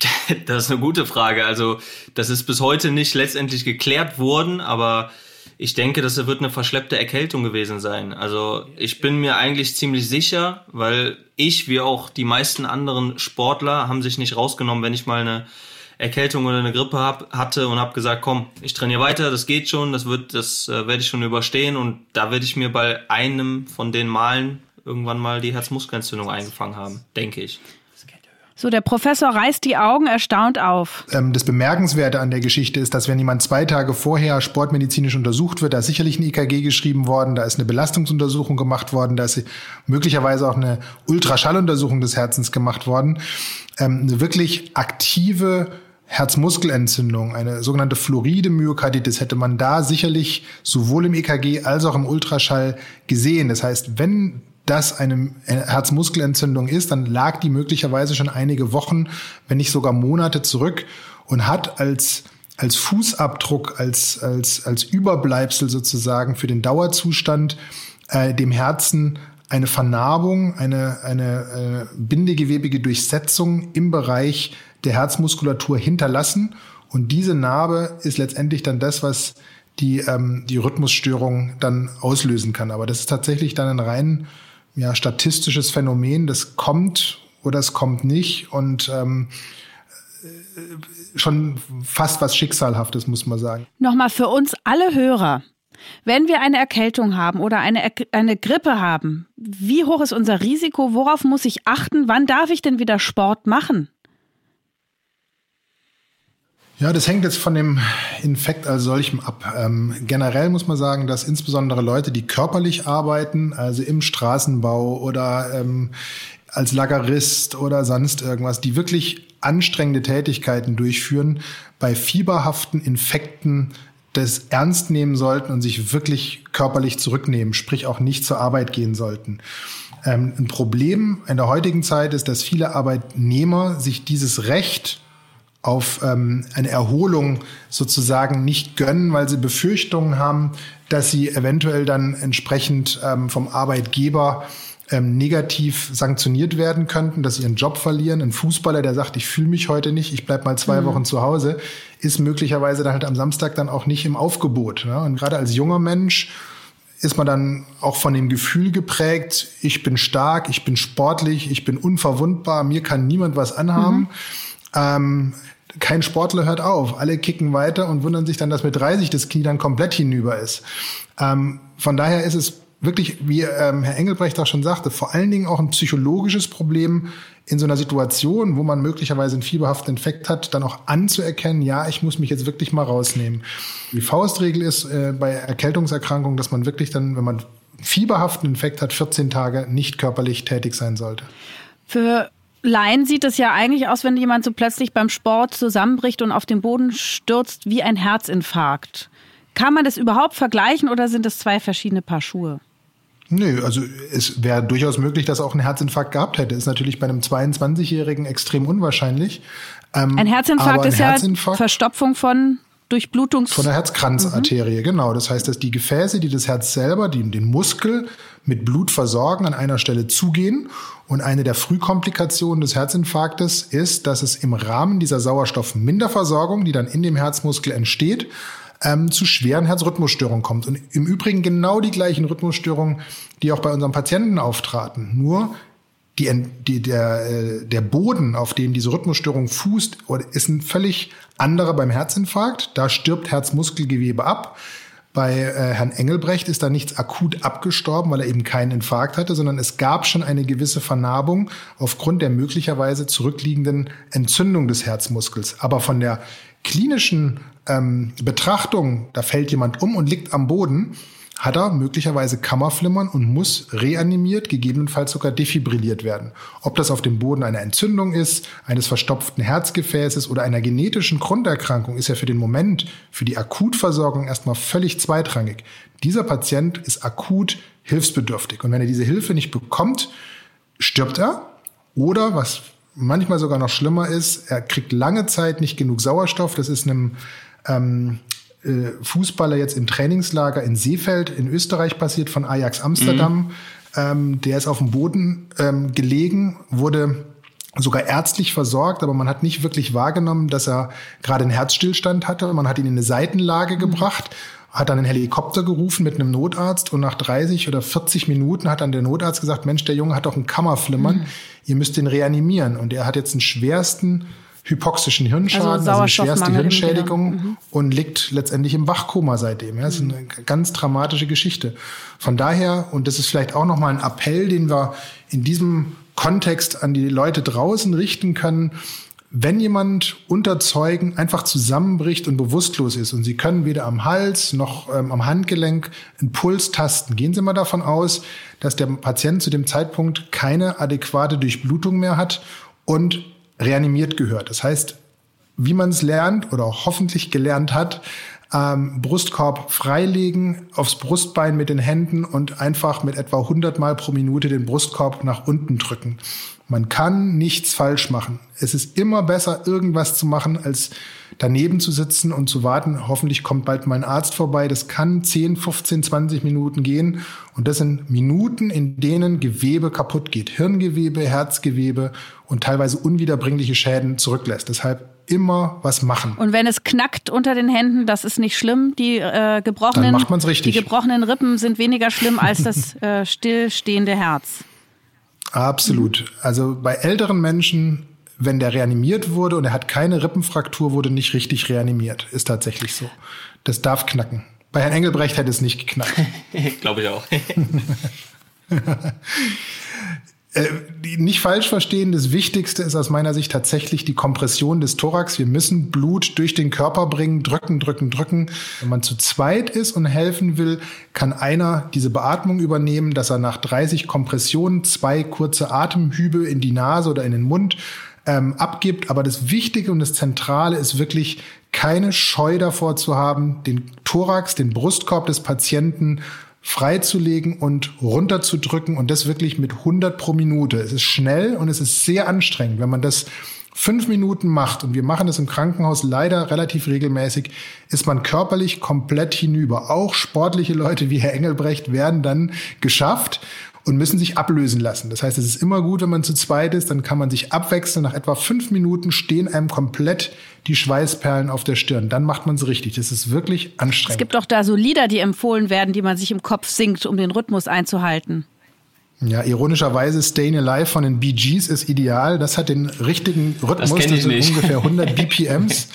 Das ist eine gute Frage. Also, das ist bis heute nicht letztendlich geklärt worden, aber ich denke, das wird eine verschleppte Erkältung gewesen sein. Also, ich bin mir eigentlich ziemlich sicher, weil ich, wie auch die meisten anderen Sportler, haben sich nicht rausgenommen, wenn ich mal eine Erkältung oder eine Grippe hab, hatte und habe gesagt, komm, ich trainiere weiter, das geht schon, das wird, das äh, werde ich schon überstehen und da werde ich mir bei einem von den Malen irgendwann mal die Herzmuskelentzündung eingefangen haben, denke ich. So, der Professor reißt die Augen erstaunt auf. Ähm, das Bemerkenswerte an der Geschichte ist, dass wenn jemand zwei Tage vorher sportmedizinisch untersucht wird, da ist sicherlich ein EKG geschrieben worden, da ist eine Belastungsuntersuchung gemacht worden, da ist möglicherweise auch eine Ultraschalluntersuchung des Herzens gemacht worden. Ähm, eine wirklich aktive Herzmuskelentzündung, eine sogenannte fluoride Myokarditis, hätte man da sicherlich sowohl im EKG als auch im Ultraschall gesehen. Das heißt, wenn das eine Herzmuskelentzündung ist, dann lag die möglicherweise schon einige Wochen, wenn nicht sogar Monate zurück und hat als als Fußabdruck, als, als, als Überbleibsel sozusagen für den Dauerzustand äh, dem Herzen eine Vernarbung, eine, eine äh, bindegewebige Durchsetzung im Bereich der Herzmuskulatur hinterlassen. Und diese Narbe ist letztendlich dann das, was die, ähm, die Rhythmusstörung dann auslösen kann. Aber das ist tatsächlich dann ein rein ja, statistisches Phänomen, das kommt oder es kommt nicht und ähm, äh, schon fast was Schicksalhaftes, muss man sagen. Nochmal für uns alle Hörer. Wenn wir eine Erkältung haben oder eine, eine Grippe haben, wie hoch ist unser Risiko? Worauf muss ich achten? Wann darf ich denn wieder Sport machen? Ja, das hängt jetzt von dem Infekt als solchem ab. Ähm, generell muss man sagen, dass insbesondere Leute, die körperlich arbeiten, also im Straßenbau oder ähm, als Lagerist oder sonst irgendwas, die wirklich anstrengende Tätigkeiten durchführen, bei fieberhaften Infekten das ernst nehmen sollten und sich wirklich körperlich zurücknehmen, sprich auch nicht zur Arbeit gehen sollten. Ähm, ein Problem in der heutigen Zeit ist, dass viele Arbeitnehmer sich dieses Recht auf ähm, eine Erholung sozusagen nicht gönnen, weil sie Befürchtungen haben, dass sie eventuell dann entsprechend ähm, vom Arbeitgeber ähm, negativ sanktioniert werden könnten, dass sie ihren Job verlieren. Ein Fußballer, der sagt, ich fühle mich heute nicht, ich bleib mal zwei mhm. Wochen zu Hause, ist möglicherweise dann halt am Samstag dann auch nicht im Aufgebot. Ne? Und gerade als junger Mensch ist man dann auch von dem Gefühl geprägt, ich bin stark, ich bin sportlich, ich bin unverwundbar, mir kann niemand was anhaben. Mhm. Ähm, kein Sportler hört auf. Alle kicken weiter und wundern sich dann, dass mit 30 das Knie dann komplett hinüber ist. Ähm, von daher ist es wirklich, wie ähm, Herr Engelbrecht auch schon sagte, vor allen Dingen auch ein psychologisches Problem in so einer Situation, wo man möglicherweise einen fieberhaften Infekt hat, dann auch anzuerkennen, ja, ich muss mich jetzt wirklich mal rausnehmen. Die Faustregel ist äh, bei Erkältungserkrankungen, dass man wirklich dann, wenn man fieberhaften Infekt hat, 14 Tage nicht körperlich tätig sein sollte. Für Laien sieht es ja eigentlich aus, wenn jemand so plötzlich beim Sport zusammenbricht und auf den Boden stürzt wie ein Herzinfarkt. Kann man das überhaupt vergleichen oder sind das zwei verschiedene Paar Schuhe? Nö, also es wäre durchaus möglich, dass er auch einen Herzinfarkt gehabt hätte. Ist natürlich bei einem 22-Jährigen extrem unwahrscheinlich. Ähm, ein Herzinfarkt ein ist Herzinfarkt, ja Verstopfung von Durchblutungs... Von der Herzkranzarterie, mhm. genau. Das heißt, dass die Gefäße, die das Herz selber, die den Muskel mit Blut versorgen, an einer Stelle zugehen. Und eine der Frühkomplikationen des Herzinfarktes ist, dass es im Rahmen dieser Sauerstoffminderversorgung, die dann in dem Herzmuskel entsteht, ähm, zu schweren Herzrhythmusstörungen kommt. Und im Übrigen genau die gleichen Rhythmusstörungen, die auch bei unseren Patienten auftraten. Nur die, die, der, äh, der Boden, auf dem diese Rhythmusstörung fußt, ist ein völlig anderer beim Herzinfarkt. Da stirbt Herzmuskelgewebe ab. Bei äh, Herrn Engelbrecht ist da nichts akut abgestorben, weil er eben keinen Infarkt hatte, sondern es gab schon eine gewisse Vernarbung aufgrund der möglicherweise zurückliegenden Entzündung des Herzmuskels. Aber von der klinischen ähm, Betrachtung, da fällt jemand um und liegt am Boden, hat er möglicherweise Kammerflimmern und muss reanimiert, gegebenenfalls sogar defibrilliert werden. Ob das auf dem Boden einer Entzündung ist, eines verstopften Herzgefäßes oder einer genetischen Grunderkrankung, ist ja für den Moment, für die Akutversorgung erstmal völlig zweitrangig. Dieser Patient ist akut hilfsbedürftig. Und wenn er diese Hilfe nicht bekommt, stirbt er. Oder, was manchmal sogar noch schlimmer ist, er kriegt lange Zeit nicht genug Sauerstoff. Das ist einem ähm, äh, Fußballer jetzt im Trainingslager in Seefeld in Österreich passiert von Ajax Amsterdam. Mhm. Ähm, der ist auf dem Boden ähm, gelegen, wurde sogar ärztlich versorgt, aber man hat nicht wirklich wahrgenommen, dass er gerade einen Herzstillstand hatte. Man hat ihn in eine Seitenlage mhm. gebracht, hat dann einen Helikopter gerufen mit einem Notarzt und nach 30 oder 40 Minuten hat dann der Notarzt gesagt, Mensch, der Junge hat doch einen Kammerflimmern, mhm. ihr müsst ihn reanimieren. Und er hat jetzt einen schwersten hypoxischen Hirnschaden, also, also die schwerste Hirnschädigung mhm. und liegt letztendlich im Wachkoma seitdem. Ja, das ist eine ganz dramatische Geschichte. Von daher, und das ist vielleicht auch nochmal ein Appell, den wir in diesem Kontext an die Leute draußen richten können, wenn jemand unter Zeugen einfach zusammenbricht und bewusstlos ist und Sie können weder am Hals noch ähm, am Handgelenk einen Puls tasten, gehen Sie mal davon aus, dass der Patient zu dem Zeitpunkt keine adäquate Durchblutung mehr hat und reanimiert gehört. Das heißt, wie man es lernt oder hoffentlich gelernt hat, ähm, Brustkorb freilegen, aufs Brustbein mit den Händen und einfach mit etwa 100 Mal pro Minute den Brustkorb nach unten drücken. Man kann nichts falsch machen. Es ist immer besser, irgendwas zu machen, als daneben zu sitzen und zu warten. Hoffentlich kommt bald mal ein Arzt vorbei. Das kann 10, 15, 20 Minuten gehen. Und das sind Minuten, in denen Gewebe kaputt geht. Hirngewebe, Herzgewebe und teilweise unwiederbringliche Schäden zurücklässt. Deshalb immer was machen. Und wenn es knackt unter den Händen, das ist nicht schlimm. Die äh, gebrochenen, die gebrochenen Rippen sind weniger schlimm als das äh, stillstehende Herz. Absolut. Also bei älteren Menschen, wenn der reanimiert wurde und er hat keine Rippenfraktur, wurde nicht richtig reanimiert. Ist tatsächlich so. Das darf knacken. Bei Herrn Engelbrecht hätte es nicht geknackt. Glaube ich auch. Äh, nicht falsch verstehen, das Wichtigste ist aus meiner Sicht tatsächlich die Kompression des Thorax. Wir müssen Blut durch den Körper bringen, drücken, drücken, drücken. Wenn man zu zweit ist und helfen will, kann einer diese Beatmung übernehmen, dass er nach 30 Kompressionen zwei kurze Atemhübe in die Nase oder in den Mund ähm, abgibt. Aber das Wichtige und das Zentrale ist wirklich keine Scheu davor zu haben, den Thorax, den Brustkorb des Patienten freizulegen und runterzudrücken und das wirklich mit 100 pro Minute. Es ist schnell und es ist sehr anstrengend, wenn man das fünf Minuten macht, und wir machen das im Krankenhaus leider relativ regelmäßig, ist man körperlich komplett hinüber. Auch sportliche Leute wie Herr Engelbrecht werden dann geschafft und müssen sich ablösen lassen. Das heißt, es ist immer gut, wenn man zu zweit ist, dann kann man sich abwechseln. Nach etwa fünf Minuten stehen einem komplett die Schweißperlen auf der Stirn. Dann macht man es richtig. Das ist wirklich anstrengend. Es gibt auch da so Lieder, die empfohlen werden, die man sich im Kopf singt, um den Rhythmus einzuhalten. Ja, ironischerweise Stayin' Alive von den Bee Gees ist ideal. Das hat den richtigen Rhythmus. Das, das sind nicht. ungefähr 100 BPMs.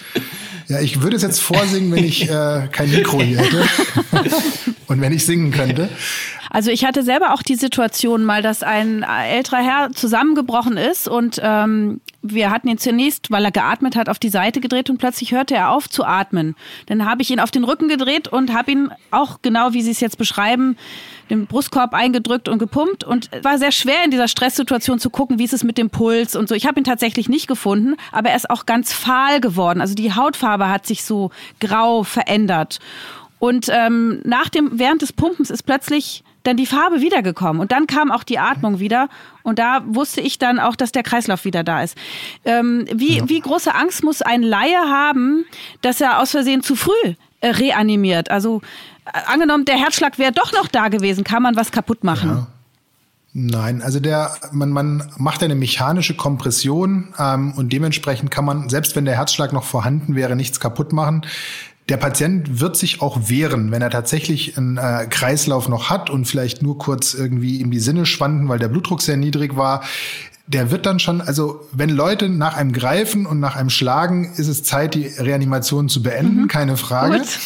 Ja, ich würde es jetzt vorsingen, wenn ich äh, kein Mikro hier hätte und wenn ich singen könnte. Also ich hatte selber auch die Situation mal, dass ein älterer Herr zusammengebrochen ist und ähm, wir hatten ihn zunächst, weil er geatmet hat, auf die Seite gedreht und plötzlich hörte er auf zu atmen. Dann habe ich ihn auf den Rücken gedreht und habe ihn auch genau, wie Sie es jetzt beschreiben, den Brustkorb eingedrückt und gepumpt und war sehr schwer in dieser Stresssituation zu gucken, wie ist es mit dem Puls und so. Ich habe ihn tatsächlich nicht gefunden, aber er ist auch ganz fahl geworden. Also die Hautfarbe hat sich so grau verändert. Und ähm, nach dem, während des Pumpens ist plötzlich dann die Farbe wiedergekommen und dann kam auch die Atmung wieder und da wusste ich dann auch, dass der Kreislauf wieder da ist. Ähm, wie, ja. wie große Angst muss ein Laie haben, dass er aus Versehen zu früh äh, reanimiert? Also äh, angenommen, der Herzschlag wäre doch noch da gewesen, kann man was kaputt machen? Ja. Nein, also der man, man macht eine mechanische Kompression ähm, und dementsprechend kann man, selbst wenn der Herzschlag noch vorhanden wäre, nichts kaputt machen. Der Patient wird sich auch wehren, wenn er tatsächlich einen äh, Kreislauf noch hat und vielleicht nur kurz irgendwie ihm die Sinne schwanden, weil der Blutdruck sehr niedrig war. Der wird dann schon, also wenn Leute nach einem greifen und nach einem schlagen, ist es Zeit, die Reanimation zu beenden, mhm. keine Frage. Gut.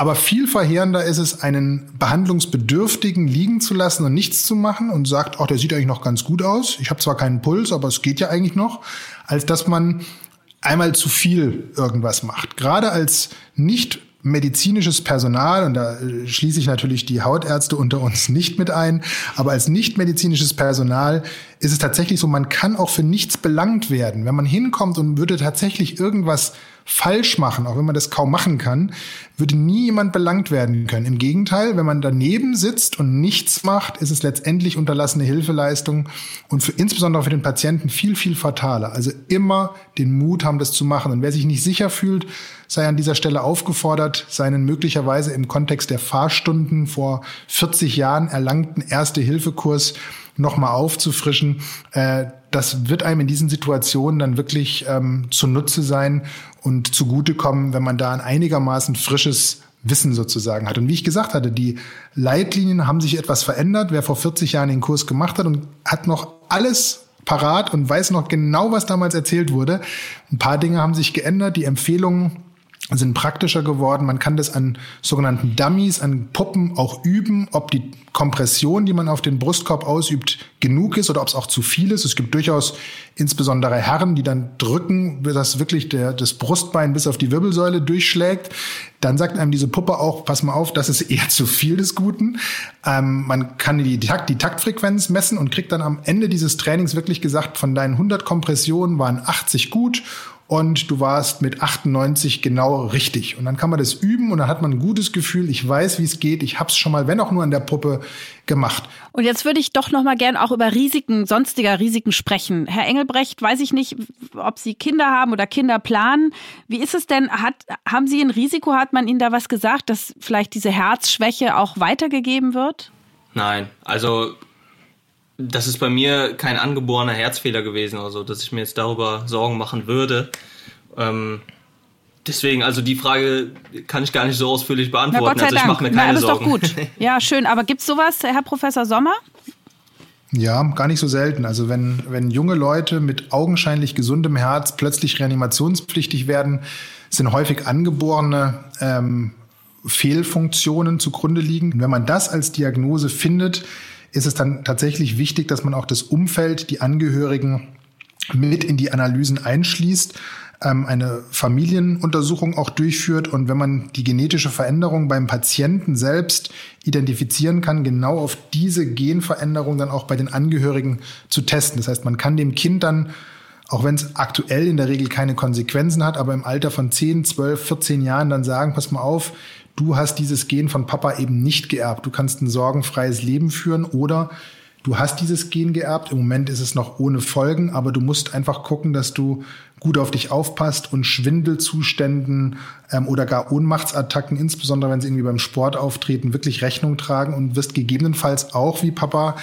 Aber viel verheerender ist es, einen Behandlungsbedürftigen liegen zu lassen und nichts zu machen und sagt, ach, der sieht eigentlich noch ganz gut aus. Ich habe zwar keinen Puls, aber es geht ja eigentlich noch, als dass man einmal zu viel irgendwas macht. Gerade als nicht medizinisches Personal, und da äh, schließe ich natürlich die Hautärzte unter uns nicht mit ein, aber als nicht medizinisches Personal ist es tatsächlich so, man kann auch für nichts belangt werden. Wenn man hinkommt und würde tatsächlich irgendwas falsch machen, auch wenn man das kaum machen kann, würde nie jemand belangt werden können. Im Gegenteil, wenn man daneben sitzt und nichts macht, ist es letztendlich unterlassene Hilfeleistung und für, insbesondere für den Patienten viel, viel fataler. Also immer den Mut haben, das zu machen. Und wer sich nicht sicher fühlt, sei an dieser Stelle aufgefordert, seinen möglicherweise im Kontext der Fahrstunden vor 40 Jahren erlangten Erste-Hilfe-Kurs nochmal aufzufrischen. Äh, das wird einem in diesen Situationen dann wirklich ähm, zunutze sein und zugutekommen, wenn man da ein einigermaßen frisches Wissen sozusagen hat. Und wie ich gesagt hatte, die Leitlinien haben sich etwas verändert. Wer vor 40 Jahren den Kurs gemacht hat und hat noch alles parat und weiß noch genau, was damals erzählt wurde. Ein paar Dinge haben sich geändert. Die Empfehlungen sind praktischer geworden. Man kann das an sogenannten Dummies, an Puppen auch üben, ob die Kompression, die man auf den Brustkorb ausübt, genug ist oder ob es auch zu viel ist. Es gibt durchaus insbesondere Herren, die dann drücken, dass wirklich der, das Brustbein bis auf die Wirbelsäule durchschlägt. Dann sagt einem diese Puppe auch, pass mal auf, das ist eher zu viel des Guten. Ähm, man kann die, Takt, die Taktfrequenz messen und kriegt dann am Ende dieses Trainings wirklich gesagt, von deinen 100 Kompressionen waren 80 gut und du warst mit 98 genau richtig. Und dann kann man das üben und dann hat man ein gutes Gefühl, ich weiß, wie es geht, ich habe es schon mal, wenn auch nur an der Puppe, gemacht. Und jetzt würde ich doch noch mal gern auch über Risiken, sonstiger Risiken sprechen. Herr Engelbrecht, weiß ich nicht, ob Sie Kinder haben oder Kinder planen. Wie ist es denn? Hat, haben Sie ein Risiko? Hat man Ihnen da was gesagt, dass vielleicht diese Herzschwäche auch weitergegeben wird? Nein, also das ist bei mir kein angeborener Herzfehler gewesen oder so, dass ich mir jetzt darüber Sorgen machen würde. Ähm, deswegen, also die Frage kann ich gar nicht so ausführlich beantworten. Na, Gott sei also ich mache mir keine Na, das Sorgen. Ist doch gut. Ja, schön. Aber gibt es sowas, Herr Professor Sommer? Ja, gar nicht so selten. Also wenn, wenn junge Leute mit augenscheinlich gesundem Herz plötzlich reanimationspflichtig werden, sind häufig angeborene ähm, Fehlfunktionen zugrunde liegen. Wenn man das als Diagnose findet, ist es dann tatsächlich wichtig, dass man auch das Umfeld, die Angehörigen mit in die Analysen einschließt, ähm, eine Familienuntersuchung auch durchführt und wenn man die genetische Veränderung beim Patienten selbst identifizieren kann, genau auf diese Genveränderung dann auch bei den Angehörigen zu testen. Das heißt, man kann dem Kind dann auch wenn es aktuell in der Regel keine Konsequenzen hat, aber im Alter von 10, 12, 14 Jahren dann sagen, pass mal auf, du hast dieses Gen von Papa eben nicht geerbt. Du kannst ein sorgenfreies Leben führen oder du hast dieses Gen geerbt. Im Moment ist es noch ohne Folgen, aber du musst einfach gucken, dass du gut auf dich aufpasst und Schwindelzuständen ähm, oder gar Ohnmachtsattacken, insbesondere wenn sie irgendwie beim Sport auftreten, wirklich Rechnung tragen und wirst gegebenenfalls auch wie Papa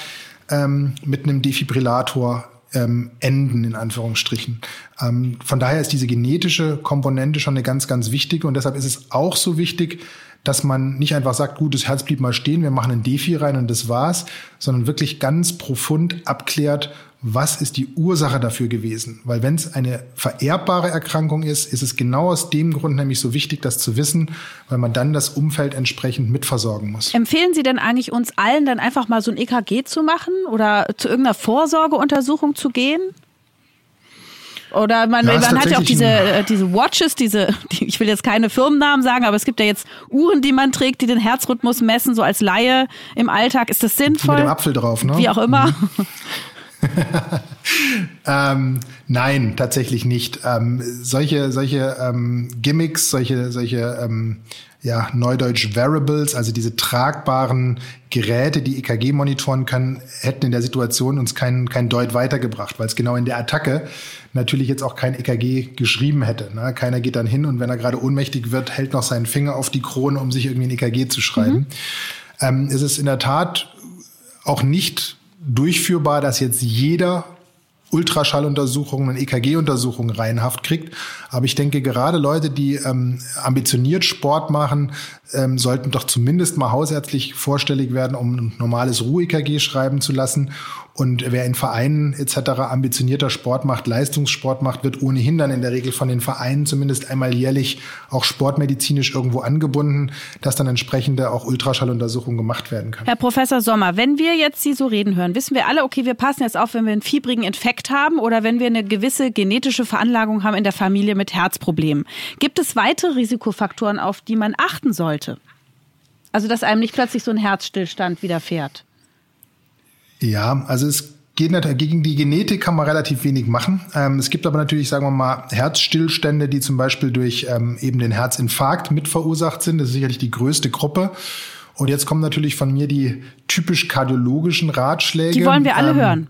ähm, mit einem Defibrillator ähm, enden, in Anführungsstrichen. Ähm, von daher ist diese genetische Komponente schon eine ganz, ganz wichtige und deshalb ist es auch so wichtig, dass man nicht einfach sagt, gut, das Herz blieb mal stehen, wir machen ein Defi rein und das war's, sondern wirklich ganz profund abklärt, was ist die Ursache dafür gewesen? Weil wenn es eine vererbbare Erkrankung ist, ist es genau aus dem Grund nämlich so wichtig, das zu wissen, weil man dann das Umfeld entsprechend mitversorgen muss. Empfehlen Sie denn eigentlich uns allen dann einfach mal so ein EKG zu machen oder zu irgendeiner Vorsorgeuntersuchung zu gehen? Oder man, ja, man hat ja auch diese, äh, diese Watches, diese, die, ich will jetzt keine Firmennamen sagen, aber es gibt ja jetzt Uhren, die man trägt, die den Herzrhythmus messen, so als Laie im Alltag. Ist das sinnvoll? Mit dem Apfel drauf, ne? Wie auch immer. Mhm. ähm, nein, tatsächlich nicht. Ähm, solche solche ähm, Gimmicks, solche solche ähm, ja, Neudeutsch Variables, also diese tragbaren Geräte, die EKG monitoren können, hätten in der Situation uns kein, kein Deut weitergebracht, weil es genau in der Attacke natürlich jetzt auch kein EKG geschrieben hätte. Ne? Keiner geht dann hin und wenn er gerade ohnmächtig wird, hält noch seinen Finger auf die Krone, um sich irgendwie ein EKG zu schreiben. Mhm. Ähm, es ist in der Tat auch nicht durchführbar, dass jetzt jeder Ultraschalluntersuchungen und EKG-Untersuchungen reihenhaft kriegt. Aber ich denke, gerade Leute, die ähm, ambitioniert Sport machen, ähm, sollten doch zumindest mal hausärztlich vorstellig werden, um ein normales Ruhe-EKG schreiben zu lassen. Und wer in Vereinen etc. ambitionierter Sport macht, Leistungssport macht, wird ohnehin dann in der Regel von den Vereinen zumindest einmal jährlich auch sportmedizinisch irgendwo angebunden, dass dann entsprechende auch Ultraschalluntersuchungen gemacht werden können. Herr Professor Sommer, wenn wir jetzt Sie so reden hören, wissen wir alle, okay, wir passen jetzt auf, wenn wir einen fiebrigen Infekt haben oder wenn wir eine gewisse genetische Veranlagung haben in der Familie mit Herzproblemen. Gibt es weitere Risikofaktoren, auf die man achten sollte? Also, dass einem nicht plötzlich so ein Herzstillstand widerfährt. Ja, also es geht natürlich, gegen die Genetik kann man relativ wenig machen. Ähm, es gibt aber natürlich, sagen wir mal, Herzstillstände, die zum Beispiel durch ähm, eben den Herzinfarkt mit verursacht sind. Das ist sicherlich die größte Gruppe. Und jetzt kommen natürlich von mir die typisch kardiologischen Ratschläge. Die wollen wir alle ähm, hören.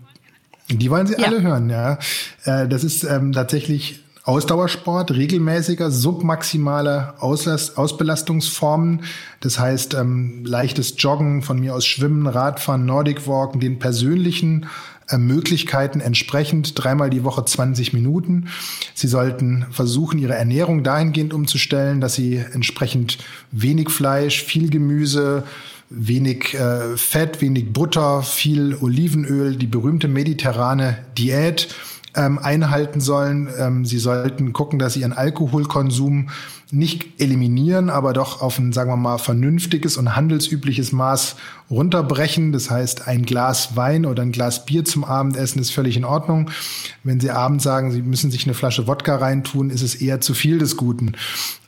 Die wollen Sie ja. alle hören, ja. Äh, das ist ähm, tatsächlich Ausdauersport, regelmäßiger, submaximale Auslast Ausbelastungsformen. Das heißt, ähm, leichtes Joggen, von mir aus Schwimmen, Radfahren, Nordic Walken, den persönlichen äh, Möglichkeiten entsprechend dreimal die Woche 20 Minuten. Sie sollten versuchen, ihre Ernährung dahingehend umzustellen, dass sie entsprechend wenig Fleisch, viel Gemüse, wenig äh, Fett, wenig Butter, viel Olivenöl, die berühmte mediterrane Diät ähm, einhalten sollen. Ähm, sie sollten gucken, dass sie ihren Alkoholkonsum nicht eliminieren, aber doch auf ein, sagen wir mal, vernünftiges und handelsübliches Maß runterbrechen. Das heißt, ein Glas Wein oder ein Glas Bier zum Abendessen ist völlig in Ordnung. Wenn Sie abends sagen, Sie müssen sich eine Flasche Wodka reintun, ist es eher zu viel des Guten.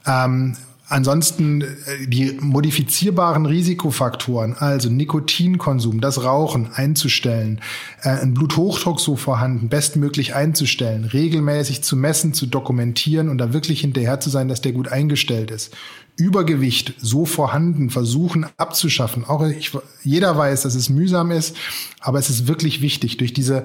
Ähm, Ansonsten äh, die modifizierbaren Risikofaktoren, also Nikotinkonsum, das Rauchen einzustellen, äh, ein Bluthochdruck so vorhanden, bestmöglich einzustellen, regelmäßig zu messen, zu dokumentieren und da wirklich hinterher zu sein, dass der gut eingestellt ist. Übergewicht so vorhanden, versuchen abzuschaffen. Auch ich, jeder weiß, dass es mühsam ist, aber es ist wirklich wichtig, durch diese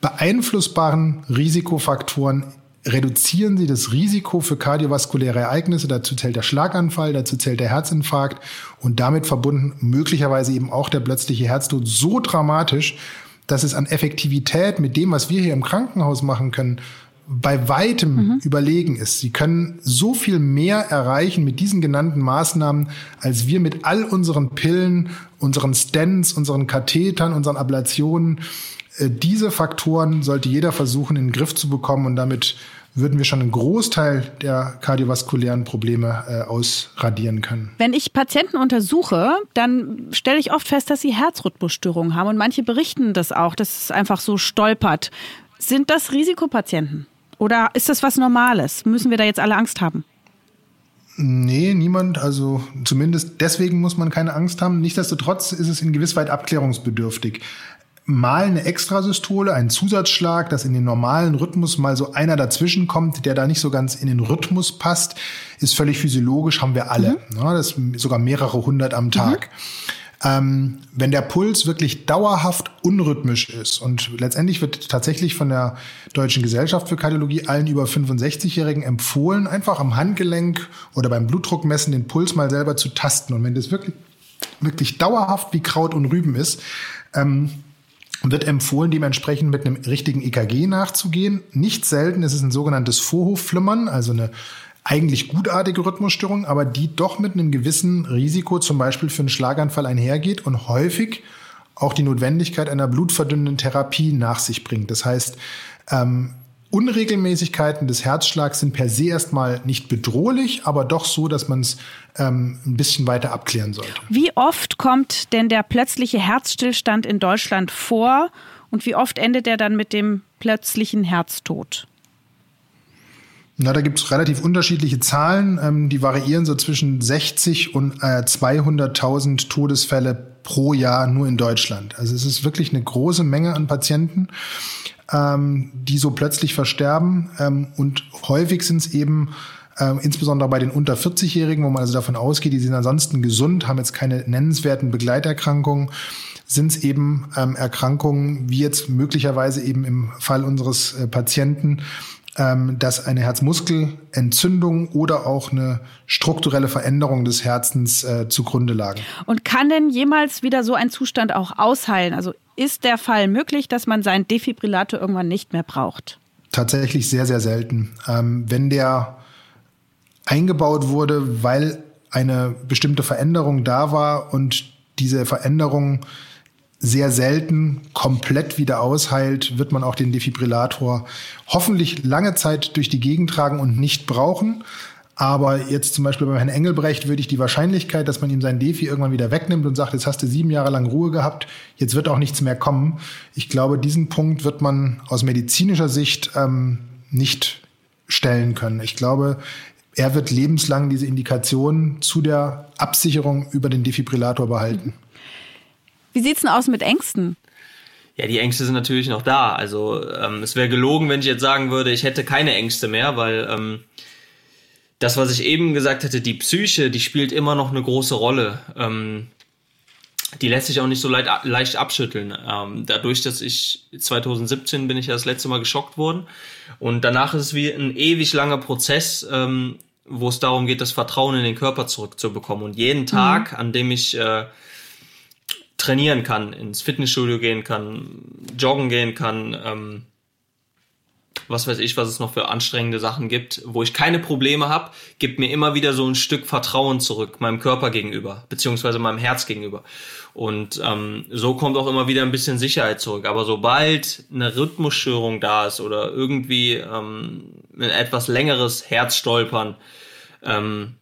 beeinflussbaren Risikofaktoren reduzieren sie das Risiko für kardiovaskuläre Ereignisse. Dazu zählt der Schlaganfall, dazu zählt der Herzinfarkt und damit verbunden möglicherweise eben auch der plötzliche Herztod so dramatisch, dass es an Effektivität mit dem, was wir hier im Krankenhaus machen können, bei weitem mhm. überlegen ist. Sie können so viel mehr erreichen mit diesen genannten Maßnahmen, als wir mit all unseren Pillen, unseren Stents, unseren Kathetern, unseren Ablationen diese Faktoren sollte jeder versuchen, in den Griff zu bekommen und damit würden wir schon einen Großteil der kardiovaskulären Probleme äh, ausradieren können. Wenn ich Patienten untersuche, dann stelle ich oft fest, dass sie Herzrhythmusstörungen haben und manche berichten das auch, dass es einfach so stolpert. Sind das Risikopatienten oder ist das was Normales? Müssen wir da jetzt alle Angst haben? Nee, niemand. Also zumindest deswegen muss man keine Angst haben. Nichtsdestotrotz ist es in gewiss weit abklärungsbedürftig mal eine Extrasystole, ein Zusatzschlag, dass in den normalen Rhythmus mal so einer dazwischen kommt, der da nicht so ganz in den Rhythmus passt, ist völlig physiologisch, haben wir alle. Mhm. Ja, das sogar mehrere hundert am Tag. Mhm. Ähm, wenn der Puls wirklich dauerhaft unrhythmisch ist und letztendlich wird tatsächlich von der Deutschen Gesellschaft für Kardiologie allen über 65-Jährigen empfohlen, einfach am Handgelenk oder beim Blutdruckmessen den Puls mal selber zu tasten. Und wenn das wirklich, wirklich dauerhaft wie Kraut und Rüben ist, ähm, wird empfohlen, dementsprechend mit einem richtigen EKG nachzugehen. Nicht selten ist es ein sogenanntes Vorhofflimmern, also eine eigentlich gutartige Rhythmusstörung, aber die doch mit einem gewissen Risiko zum Beispiel für einen Schlaganfall einhergeht und häufig auch die Notwendigkeit einer blutverdünnenden Therapie nach sich bringt. Das heißt, ähm, Unregelmäßigkeiten des Herzschlags sind per se erstmal nicht bedrohlich, aber doch so, dass man es ähm, ein bisschen weiter abklären sollte. Wie oft kommt denn der plötzliche Herzstillstand in Deutschland vor und wie oft endet er dann mit dem plötzlichen Herztod? Na, da gibt es relativ unterschiedliche Zahlen. Ähm, die variieren so zwischen 60 und äh, 200.000 Todesfälle pro Jahr nur in Deutschland. Also es ist wirklich eine große Menge an Patienten ähm, die so plötzlich versterben. Ähm, und häufig sind es eben ähm, insbesondere bei den unter 40-Jährigen, wo man also davon ausgeht, die sind ansonsten gesund, haben jetzt keine nennenswerten Begleiterkrankungen, sind es eben ähm, Erkrankungen, wie jetzt möglicherweise eben im Fall unseres äh, Patienten, dass eine Herzmuskelentzündung oder auch eine strukturelle Veränderung des Herzens äh, zugrunde lagen. Und kann denn jemals wieder so ein Zustand auch ausheilen? Also ist der Fall möglich, dass man seinen Defibrillator irgendwann nicht mehr braucht? Tatsächlich sehr, sehr selten. Ähm, wenn der eingebaut wurde, weil eine bestimmte Veränderung da war und diese Veränderung sehr selten komplett wieder ausheilt, wird man auch den Defibrillator hoffentlich lange Zeit durch die Gegend tragen und nicht brauchen. Aber jetzt zum Beispiel bei Herrn Engelbrecht würde ich die Wahrscheinlichkeit, dass man ihm sein Defi irgendwann wieder wegnimmt und sagt, jetzt hast du sieben Jahre lang Ruhe gehabt, jetzt wird auch nichts mehr kommen. Ich glaube, diesen Punkt wird man aus medizinischer Sicht ähm, nicht stellen können. Ich glaube, er wird lebenslang diese Indikation zu der Absicherung über den Defibrillator behalten. Wie sieht's denn aus mit Ängsten? Ja, die Ängste sind natürlich noch da. Also ähm, es wäre gelogen, wenn ich jetzt sagen würde, ich hätte keine Ängste mehr, weil ähm, das, was ich eben gesagt hatte, die Psyche, die spielt immer noch eine große Rolle. Ähm, die lässt sich auch nicht so leicht, leicht abschütteln. Ähm, dadurch, dass ich 2017 bin ich ja das letzte Mal geschockt worden und danach ist es wie ein ewig langer Prozess, ähm, wo es darum geht, das Vertrauen in den Körper zurückzubekommen. Und jeden Tag, mhm. an dem ich äh, trainieren kann, ins Fitnessstudio gehen kann, joggen gehen kann, ähm, was weiß ich, was es noch für anstrengende Sachen gibt, wo ich keine Probleme habe, gibt mir immer wieder so ein Stück Vertrauen zurück, meinem Körper gegenüber, beziehungsweise meinem Herz gegenüber. Und ähm, so kommt auch immer wieder ein bisschen Sicherheit zurück. Aber sobald eine Rhythmusstörung da ist oder irgendwie ähm, ein etwas längeres Herzstolpern, ähm,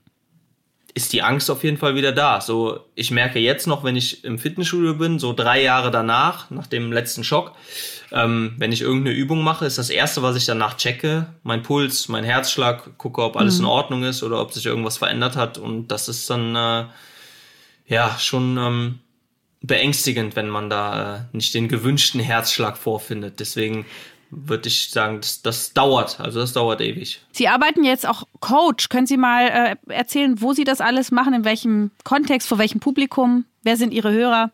ist die Angst auf jeden Fall wieder da. So, ich merke jetzt noch, wenn ich im Fitnessstudio bin, so drei Jahre danach, nach dem letzten Schock, ähm, wenn ich irgendeine Übung mache, ist das erste, was ich danach checke, mein Puls, mein Herzschlag, gucke, ob alles mhm. in Ordnung ist oder ob sich irgendwas verändert hat. Und das ist dann äh, ja schon ähm, beängstigend, wenn man da äh, nicht den gewünschten Herzschlag vorfindet. Deswegen würde ich sagen, das, das, dauert. Also das dauert ewig. Sie arbeiten jetzt auch Coach. Können Sie mal äh, erzählen, wo Sie das alles machen, in welchem Kontext, vor welchem Publikum? Wer sind Ihre Hörer?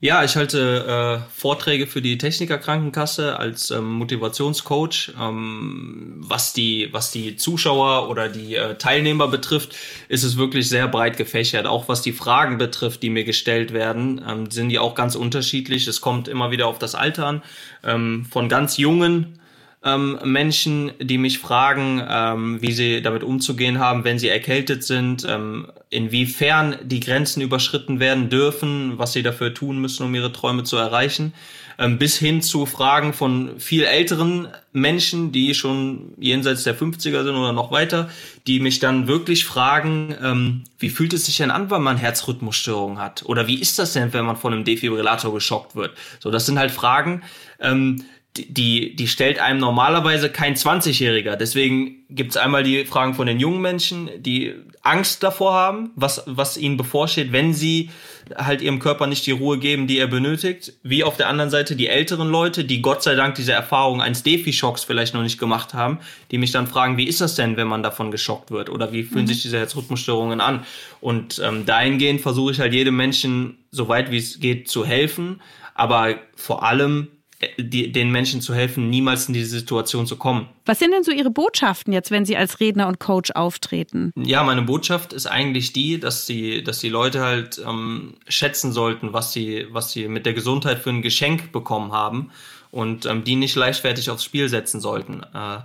Ja, ich halte äh, Vorträge für die Technikerkrankenkasse als ähm, Motivationscoach. Ähm, was die was die Zuschauer oder die äh, Teilnehmer betrifft, ist es wirklich sehr breit gefächert. Auch was die Fragen betrifft, die mir gestellt werden, ähm, sind die auch ganz unterschiedlich. Es kommt immer wieder auf das Alter an. Ähm, von ganz jungen ähm, Menschen, die mich fragen, ähm, wie sie damit umzugehen haben, wenn sie erkältet sind, ähm, inwiefern die Grenzen überschritten werden dürfen, was sie dafür tun müssen, um ihre Träume zu erreichen, ähm, bis hin zu Fragen von viel älteren Menschen, die schon jenseits der 50er sind oder noch weiter, die mich dann wirklich fragen, ähm, wie fühlt es sich denn an, wenn man Herzrhythmusstörungen hat? Oder wie ist das denn, wenn man von einem Defibrillator geschockt wird? So, das sind halt Fragen, ähm, die, die stellt einem normalerweise kein 20-Jähriger. Deswegen gibt es einmal die Fragen von den jungen Menschen, die Angst davor haben, was, was ihnen bevorsteht, wenn sie halt ihrem Körper nicht die Ruhe geben, die er benötigt. Wie auf der anderen Seite die älteren Leute, die Gott sei Dank diese Erfahrung eines Defi-Schocks vielleicht noch nicht gemacht haben, die mich dann fragen, wie ist das denn, wenn man davon geschockt wird? Oder wie fühlen mhm. sich diese Herzrhythmusstörungen an? Und ähm, dahingehend versuche ich halt jedem Menschen, so weit wie es geht, zu helfen. Aber vor allem die, den Menschen zu helfen, niemals in diese Situation zu kommen. Was sind denn so Ihre Botschaften jetzt, wenn Sie als Redner und Coach auftreten? Ja, meine Botschaft ist eigentlich die, dass die, dass die Leute halt ähm, schätzen sollten, was sie, was sie mit der Gesundheit für ein Geschenk bekommen haben und ähm, die nicht leichtfertig aufs Spiel setzen sollten. Äh,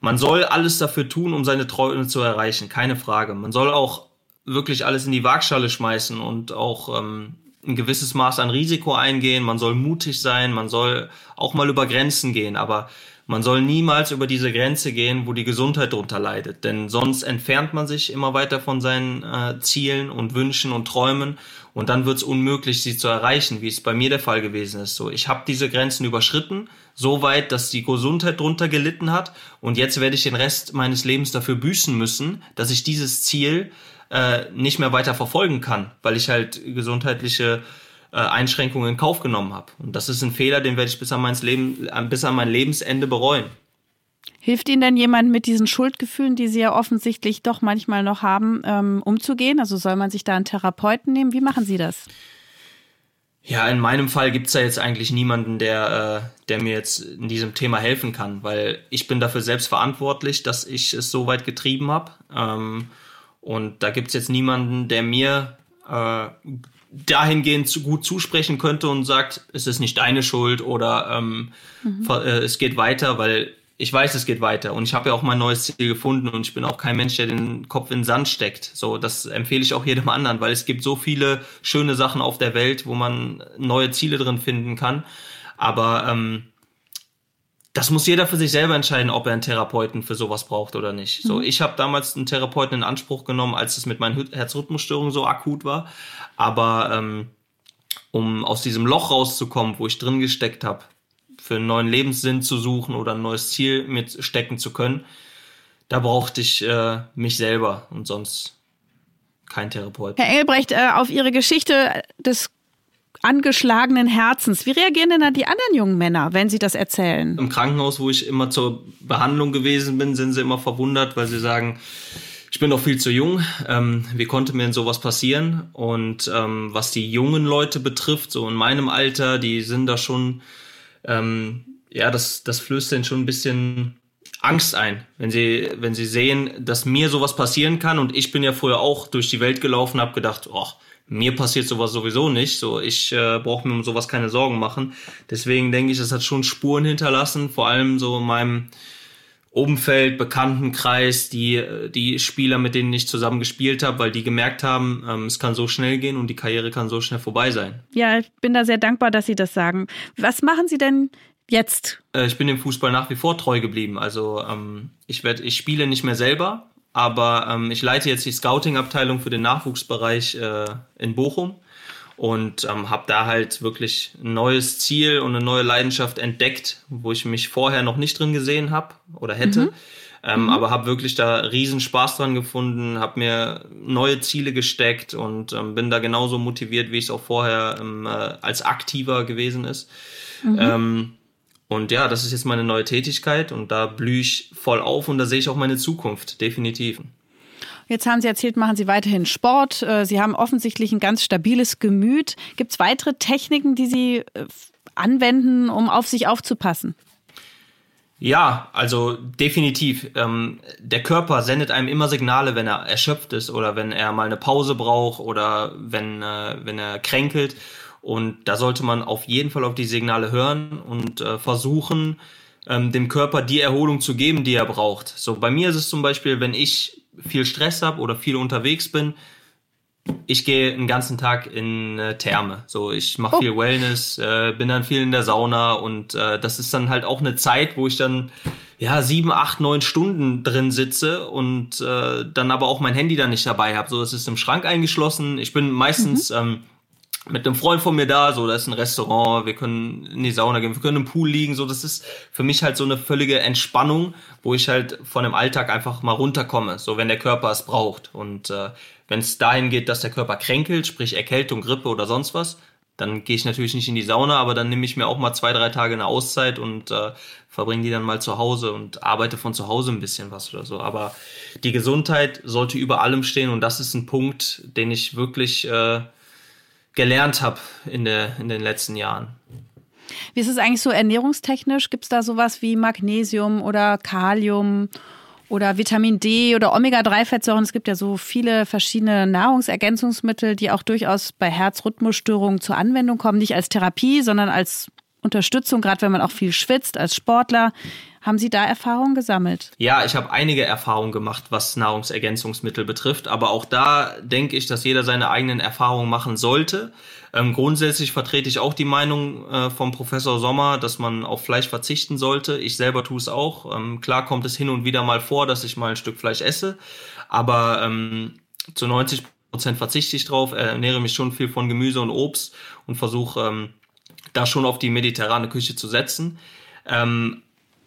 man soll alles dafür tun, um seine Träume zu erreichen, keine Frage. Man soll auch wirklich alles in die Waagschale schmeißen und auch ähm, ein gewisses Maß an Risiko eingehen, man soll mutig sein, man soll auch mal über Grenzen gehen, aber man soll niemals über diese Grenze gehen, wo die Gesundheit darunter leidet, denn sonst entfernt man sich immer weiter von seinen äh, Zielen und Wünschen und Träumen und dann wird es unmöglich, sie zu erreichen, wie es bei mir der Fall gewesen ist. So, ich habe diese Grenzen überschritten, so weit, dass die Gesundheit drunter gelitten hat und jetzt werde ich den Rest meines Lebens dafür büßen müssen, dass ich dieses Ziel äh, nicht mehr weiter verfolgen kann, weil ich halt gesundheitliche äh, Einschränkungen in Kauf genommen habe. Und das ist ein Fehler, den werde ich bis an, mein Leben, bis an mein Lebensende bereuen. Hilft Ihnen denn jemand mit diesen Schuldgefühlen, die Sie ja offensichtlich doch manchmal noch haben, ähm, umzugehen? Also soll man sich da einen Therapeuten nehmen? Wie machen Sie das? Ja, in meinem Fall gibt es da jetzt eigentlich niemanden, der, äh, der mir jetzt in diesem Thema helfen kann, weil ich bin dafür selbst verantwortlich, dass ich es so weit getrieben habe. Ähm, und da gibt es jetzt niemanden, der mir äh, dahingehend zu gut zusprechen könnte und sagt, es ist nicht deine Schuld oder ähm, mhm. äh, es geht weiter, weil ich weiß, es geht weiter und ich habe ja auch mein neues Ziel gefunden und ich bin auch kein Mensch, der den Kopf in den Sand steckt. So, das empfehle ich auch jedem anderen, weil es gibt so viele schöne Sachen auf der Welt, wo man neue Ziele drin finden kann. Aber ähm, das muss jeder für sich selber entscheiden, ob er einen Therapeuten für sowas braucht oder nicht. Mhm. So, ich habe damals einen Therapeuten in Anspruch genommen, als es mit meinen Herzrhythmusstörungen so akut war. Aber ähm, um aus diesem Loch rauszukommen, wo ich drin gesteckt habe, für einen neuen Lebenssinn zu suchen oder ein neues Ziel mitstecken zu können, da brauchte ich äh, mich selber und sonst kein Therapeut. Herr Engelbrecht, äh, auf Ihre Geschichte des angeschlagenen Herzens. Wie reagieren denn dann die anderen jungen Männer, wenn sie das erzählen? Im Krankenhaus, wo ich immer zur Behandlung gewesen bin, sind sie immer verwundert, weil sie sagen, ich bin noch viel zu jung. Ähm, wie konnte mir denn sowas passieren? Und ähm, was die jungen Leute betrifft, so in meinem Alter, die sind da schon, ähm, ja, das, das flößt denen schon ein bisschen Angst ein, wenn sie, wenn sie sehen, dass mir sowas passieren kann. Und ich bin ja früher auch durch die Welt gelaufen, habe gedacht, oh, mir passiert sowas sowieso nicht. So, ich äh, brauche mir um sowas keine Sorgen machen. Deswegen denke ich, es hat schon Spuren hinterlassen, vor allem so in meinem Umfeld, Bekanntenkreis, die, die Spieler, mit denen ich zusammen gespielt habe, weil die gemerkt haben, ähm, es kann so schnell gehen und die Karriere kann so schnell vorbei sein. Ja, ich bin da sehr dankbar, dass Sie das sagen. Was machen Sie denn jetzt? Äh, ich bin dem Fußball nach wie vor treu geblieben. Also ähm, ich, werd, ich spiele nicht mehr selber, aber ähm, ich leite jetzt die Scouting-Abteilung für den Nachwuchsbereich äh, in Bochum und ähm, habe da halt wirklich ein neues Ziel und eine neue Leidenschaft entdeckt, wo ich mich vorher noch nicht drin gesehen habe oder hätte. Mhm. Ähm, mhm. Aber habe wirklich da riesen Spaß dran gefunden, habe mir neue Ziele gesteckt und ähm, bin da genauso motiviert, wie ich es auch vorher ähm, äh, als aktiver gewesen ist. Mhm. Und ja, das ist jetzt meine neue Tätigkeit und da blühe ich voll auf und da sehe ich auch meine Zukunft, definitiv. Jetzt haben Sie erzählt, machen Sie weiterhin Sport. Äh, Sie haben offensichtlich ein ganz stabiles Gemüt. Gibt es weitere Techniken, die Sie äh, anwenden, um auf sich aufzupassen? Ja, also definitiv. Ähm, der Körper sendet einem immer Signale, wenn er erschöpft ist oder wenn er mal eine Pause braucht oder wenn, äh, wenn er kränkelt. Und da sollte man auf jeden Fall auf die Signale hören und äh, versuchen, ähm, dem Körper die Erholung zu geben, die er braucht. So bei mir ist es zum Beispiel, wenn ich viel Stress habe oder viel unterwegs bin, ich gehe den ganzen Tag in äh, Therme. So, ich mache oh. viel Wellness, äh, bin dann viel in der Sauna und äh, das ist dann halt auch eine Zeit, wo ich dann ja sieben, acht, neun Stunden drin sitze und äh, dann aber auch mein Handy dann nicht dabei habe. So, es ist im Schrank eingeschlossen. Ich bin meistens mhm. ähm, mit einem Freund von mir da, so, da ist ein Restaurant, wir können in die Sauna gehen, wir können im Pool liegen, so, das ist für mich halt so eine völlige Entspannung, wo ich halt von dem Alltag einfach mal runterkomme, so, wenn der Körper es braucht. Und äh, wenn es dahin geht, dass der Körper kränkelt, sprich Erkältung, Grippe oder sonst was, dann gehe ich natürlich nicht in die Sauna, aber dann nehme ich mir auch mal zwei, drei Tage eine Auszeit und äh, verbringe die dann mal zu Hause und arbeite von zu Hause ein bisschen was oder so. Aber die Gesundheit sollte über allem stehen und das ist ein Punkt, den ich wirklich äh, gelernt habe in, in den letzten Jahren. Wie ist es eigentlich so ernährungstechnisch? Gibt es da sowas wie Magnesium oder Kalium oder Vitamin D oder Omega-3-Fettsäuren? Es gibt ja so viele verschiedene Nahrungsergänzungsmittel, die auch durchaus bei Herzrhythmusstörungen zur Anwendung kommen. Nicht als Therapie, sondern als Unterstützung, gerade wenn man auch viel schwitzt als Sportler. Haben Sie da Erfahrungen gesammelt? Ja, ich habe einige Erfahrungen gemacht, was Nahrungsergänzungsmittel betrifft. Aber auch da denke ich, dass jeder seine eigenen Erfahrungen machen sollte. Ähm, grundsätzlich vertrete ich auch die Meinung äh, vom Professor Sommer, dass man auf Fleisch verzichten sollte. Ich selber tue es auch. Ähm, klar kommt es hin und wieder mal vor, dass ich mal ein Stück Fleisch esse. Aber ähm, zu 90 Prozent verzichte ich drauf, ernähre mich schon viel von Gemüse und Obst und versuche ähm, da schon auf die mediterrane Küche zu setzen. Ähm,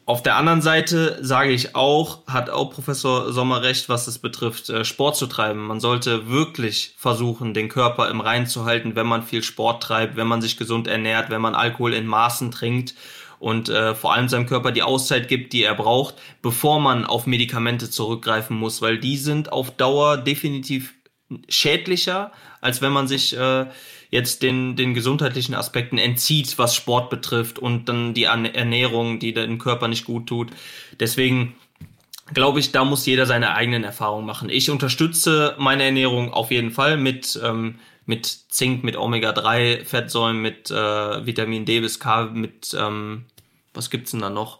auf der anderen Seite sage ich auch, hat auch Professor Sommer recht, was es betrifft, äh, Sport zu treiben. Man sollte wirklich versuchen, den Körper im Reinen zu halten, wenn man viel Sport treibt, wenn man sich gesund ernährt, wenn man Alkohol in Maßen trinkt und äh, vor allem seinem Körper die Auszeit gibt, die er braucht, bevor man auf Medikamente zurückgreifen muss, weil die sind auf Dauer definitiv schädlicher, als wenn man sich äh, jetzt den, den gesundheitlichen Aspekten entzieht, was Sport betrifft und dann die Ernährung, die dem Körper nicht gut tut. Deswegen glaube ich, da muss jeder seine eigenen Erfahrungen machen. Ich unterstütze meine Ernährung auf jeden Fall mit, ähm, mit Zink, mit Omega-3-Fettsäuren, mit äh, Vitamin D bis K, mit, ähm, was gibt's denn da noch?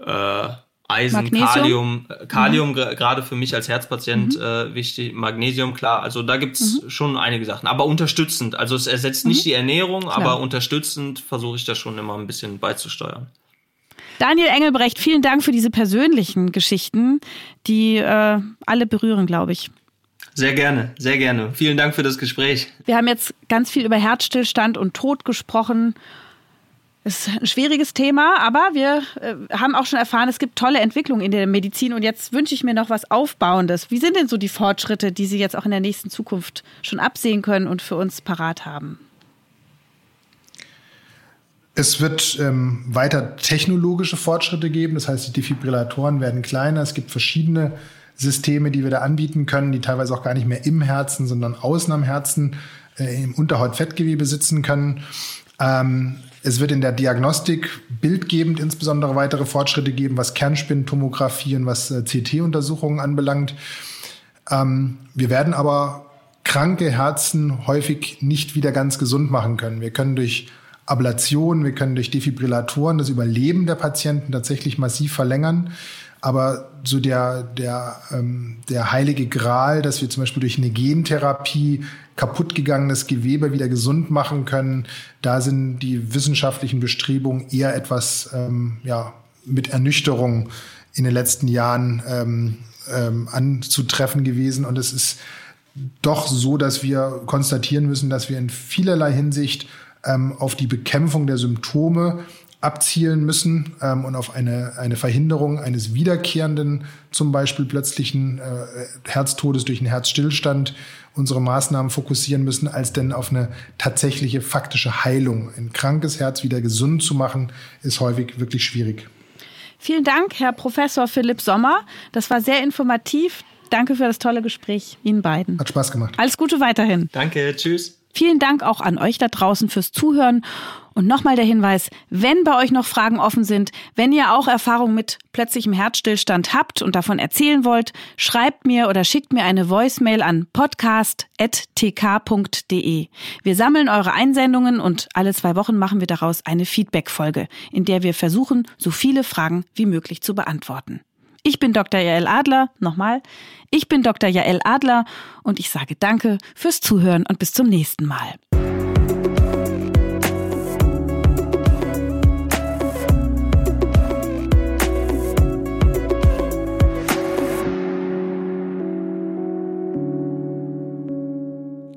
Äh, Eisen, Magnesium? Kalium, äh, Kalium mhm. gerade für mich als Herzpatient mhm. äh, wichtig, Magnesium, klar, also da gibt's mhm. schon einige Sachen, aber unterstützend, also es ersetzt nicht mhm. die Ernährung, klar. aber unterstützend versuche ich da schon immer ein bisschen beizusteuern. Daniel Engelbrecht, vielen Dank für diese persönlichen Geschichten, die äh, alle berühren, glaube ich. Sehr gerne, sehr gerne. Vielen Dank für das Gespräch. Wir haben jetzt ganz viel über Herzstillstand und Tod gesprochen es ist ein schwieriges Thema, aber wir äh, haben auch schon erfahren, es gibt tolle Entwicklungen in der Medizin und jetzt wünsche ich mir noch was Aufbauendes. Wie sind denn so die Fortschritte, die Sie jetzt auch in der nächsten Zukunft schon absehen können und für uns parat haben? Es wird ähm, weiter technologische Fortschritte geben, das heißt, die Defibrillatoren werden kleiner. Es gibt verschiedene Systeme, die wir da anbieten können, die teilweise auch gar nicht mehr im Herzen, sondern außen am Herzen äh, im Unterhautfettgewebe sitzen können. Ähm, es wird in der Diagnostik bildgebend insbesondere weitere Fortschritte geben, was Kernspintomographie und was äh, CT-Untersuchungen anbelangt. Ähm, wir werden aber kranke Herzen häufig nicht wieder ganz gesund machen können. Wir können durch Ablation, wir können durch Defibrillatoren das Überleben der Patienten tatsächlich massiv verlängern. Aber so der, der, ähm, der heilige Gral, dass wir zum Beispiel durch eine Gentherapie kaputtgegangenes Gewebe wieder gesund machen können, da sind die wissenschaftlichen Bestrebungen eher etwas ähm, ja, mit Ernüchterung in den letzten Jahren ähm, ähm, anzutreffen gewesen. Und es ist doch so, dass wir konstatieren müssen, dass wir in vielerlei Hinsicht ähm, auf die Bekämpfung der Symptome abzielen müssen ähm, und auf eine, eine Verhinderung eines wiederkehrenden, zum Beispiel plötzlichen äh, Herztodes durch einen Herzstillstand unsere Maßnahmen fokussieren müssen, als denn auf eine tatsächliche faktische Heilung. Ein krankes Herz wieder gesund zu machen, ist häufig wirklich schwierig. Vielen Dank, Herr Professor Philipp Sommer. Das war sehr informativ. Danke für das tolle Gespräch Ihnen beiden. Hat Spaß gemacht. Alles Gute weiterhin. Danke, tschüss. Vielen Dank auch an euch da draußen fürs Zuhören. Und nochmal der Hinweis, wenn bei euch noch Fragen offen sind, wenn ihr auch Erfahrung mit plötzlichem Herzstillstand habt und davon erzählen wollt, schreibt mir oder schickt mir eine Voicemail an podcast.tk.de. Wir sammeln eure Einsendungen und alle zwei Wochen machen wir daraus eine Feedback-Folge, in der wir versuchen, so viele Fragen wie möglich zu beantworten. Ich bin Dr. Jael Adler. Nochmal. Ich bin Dr. Jael Adler und ich sage Danke fürs Zuhören und bis zum nächsten Mal.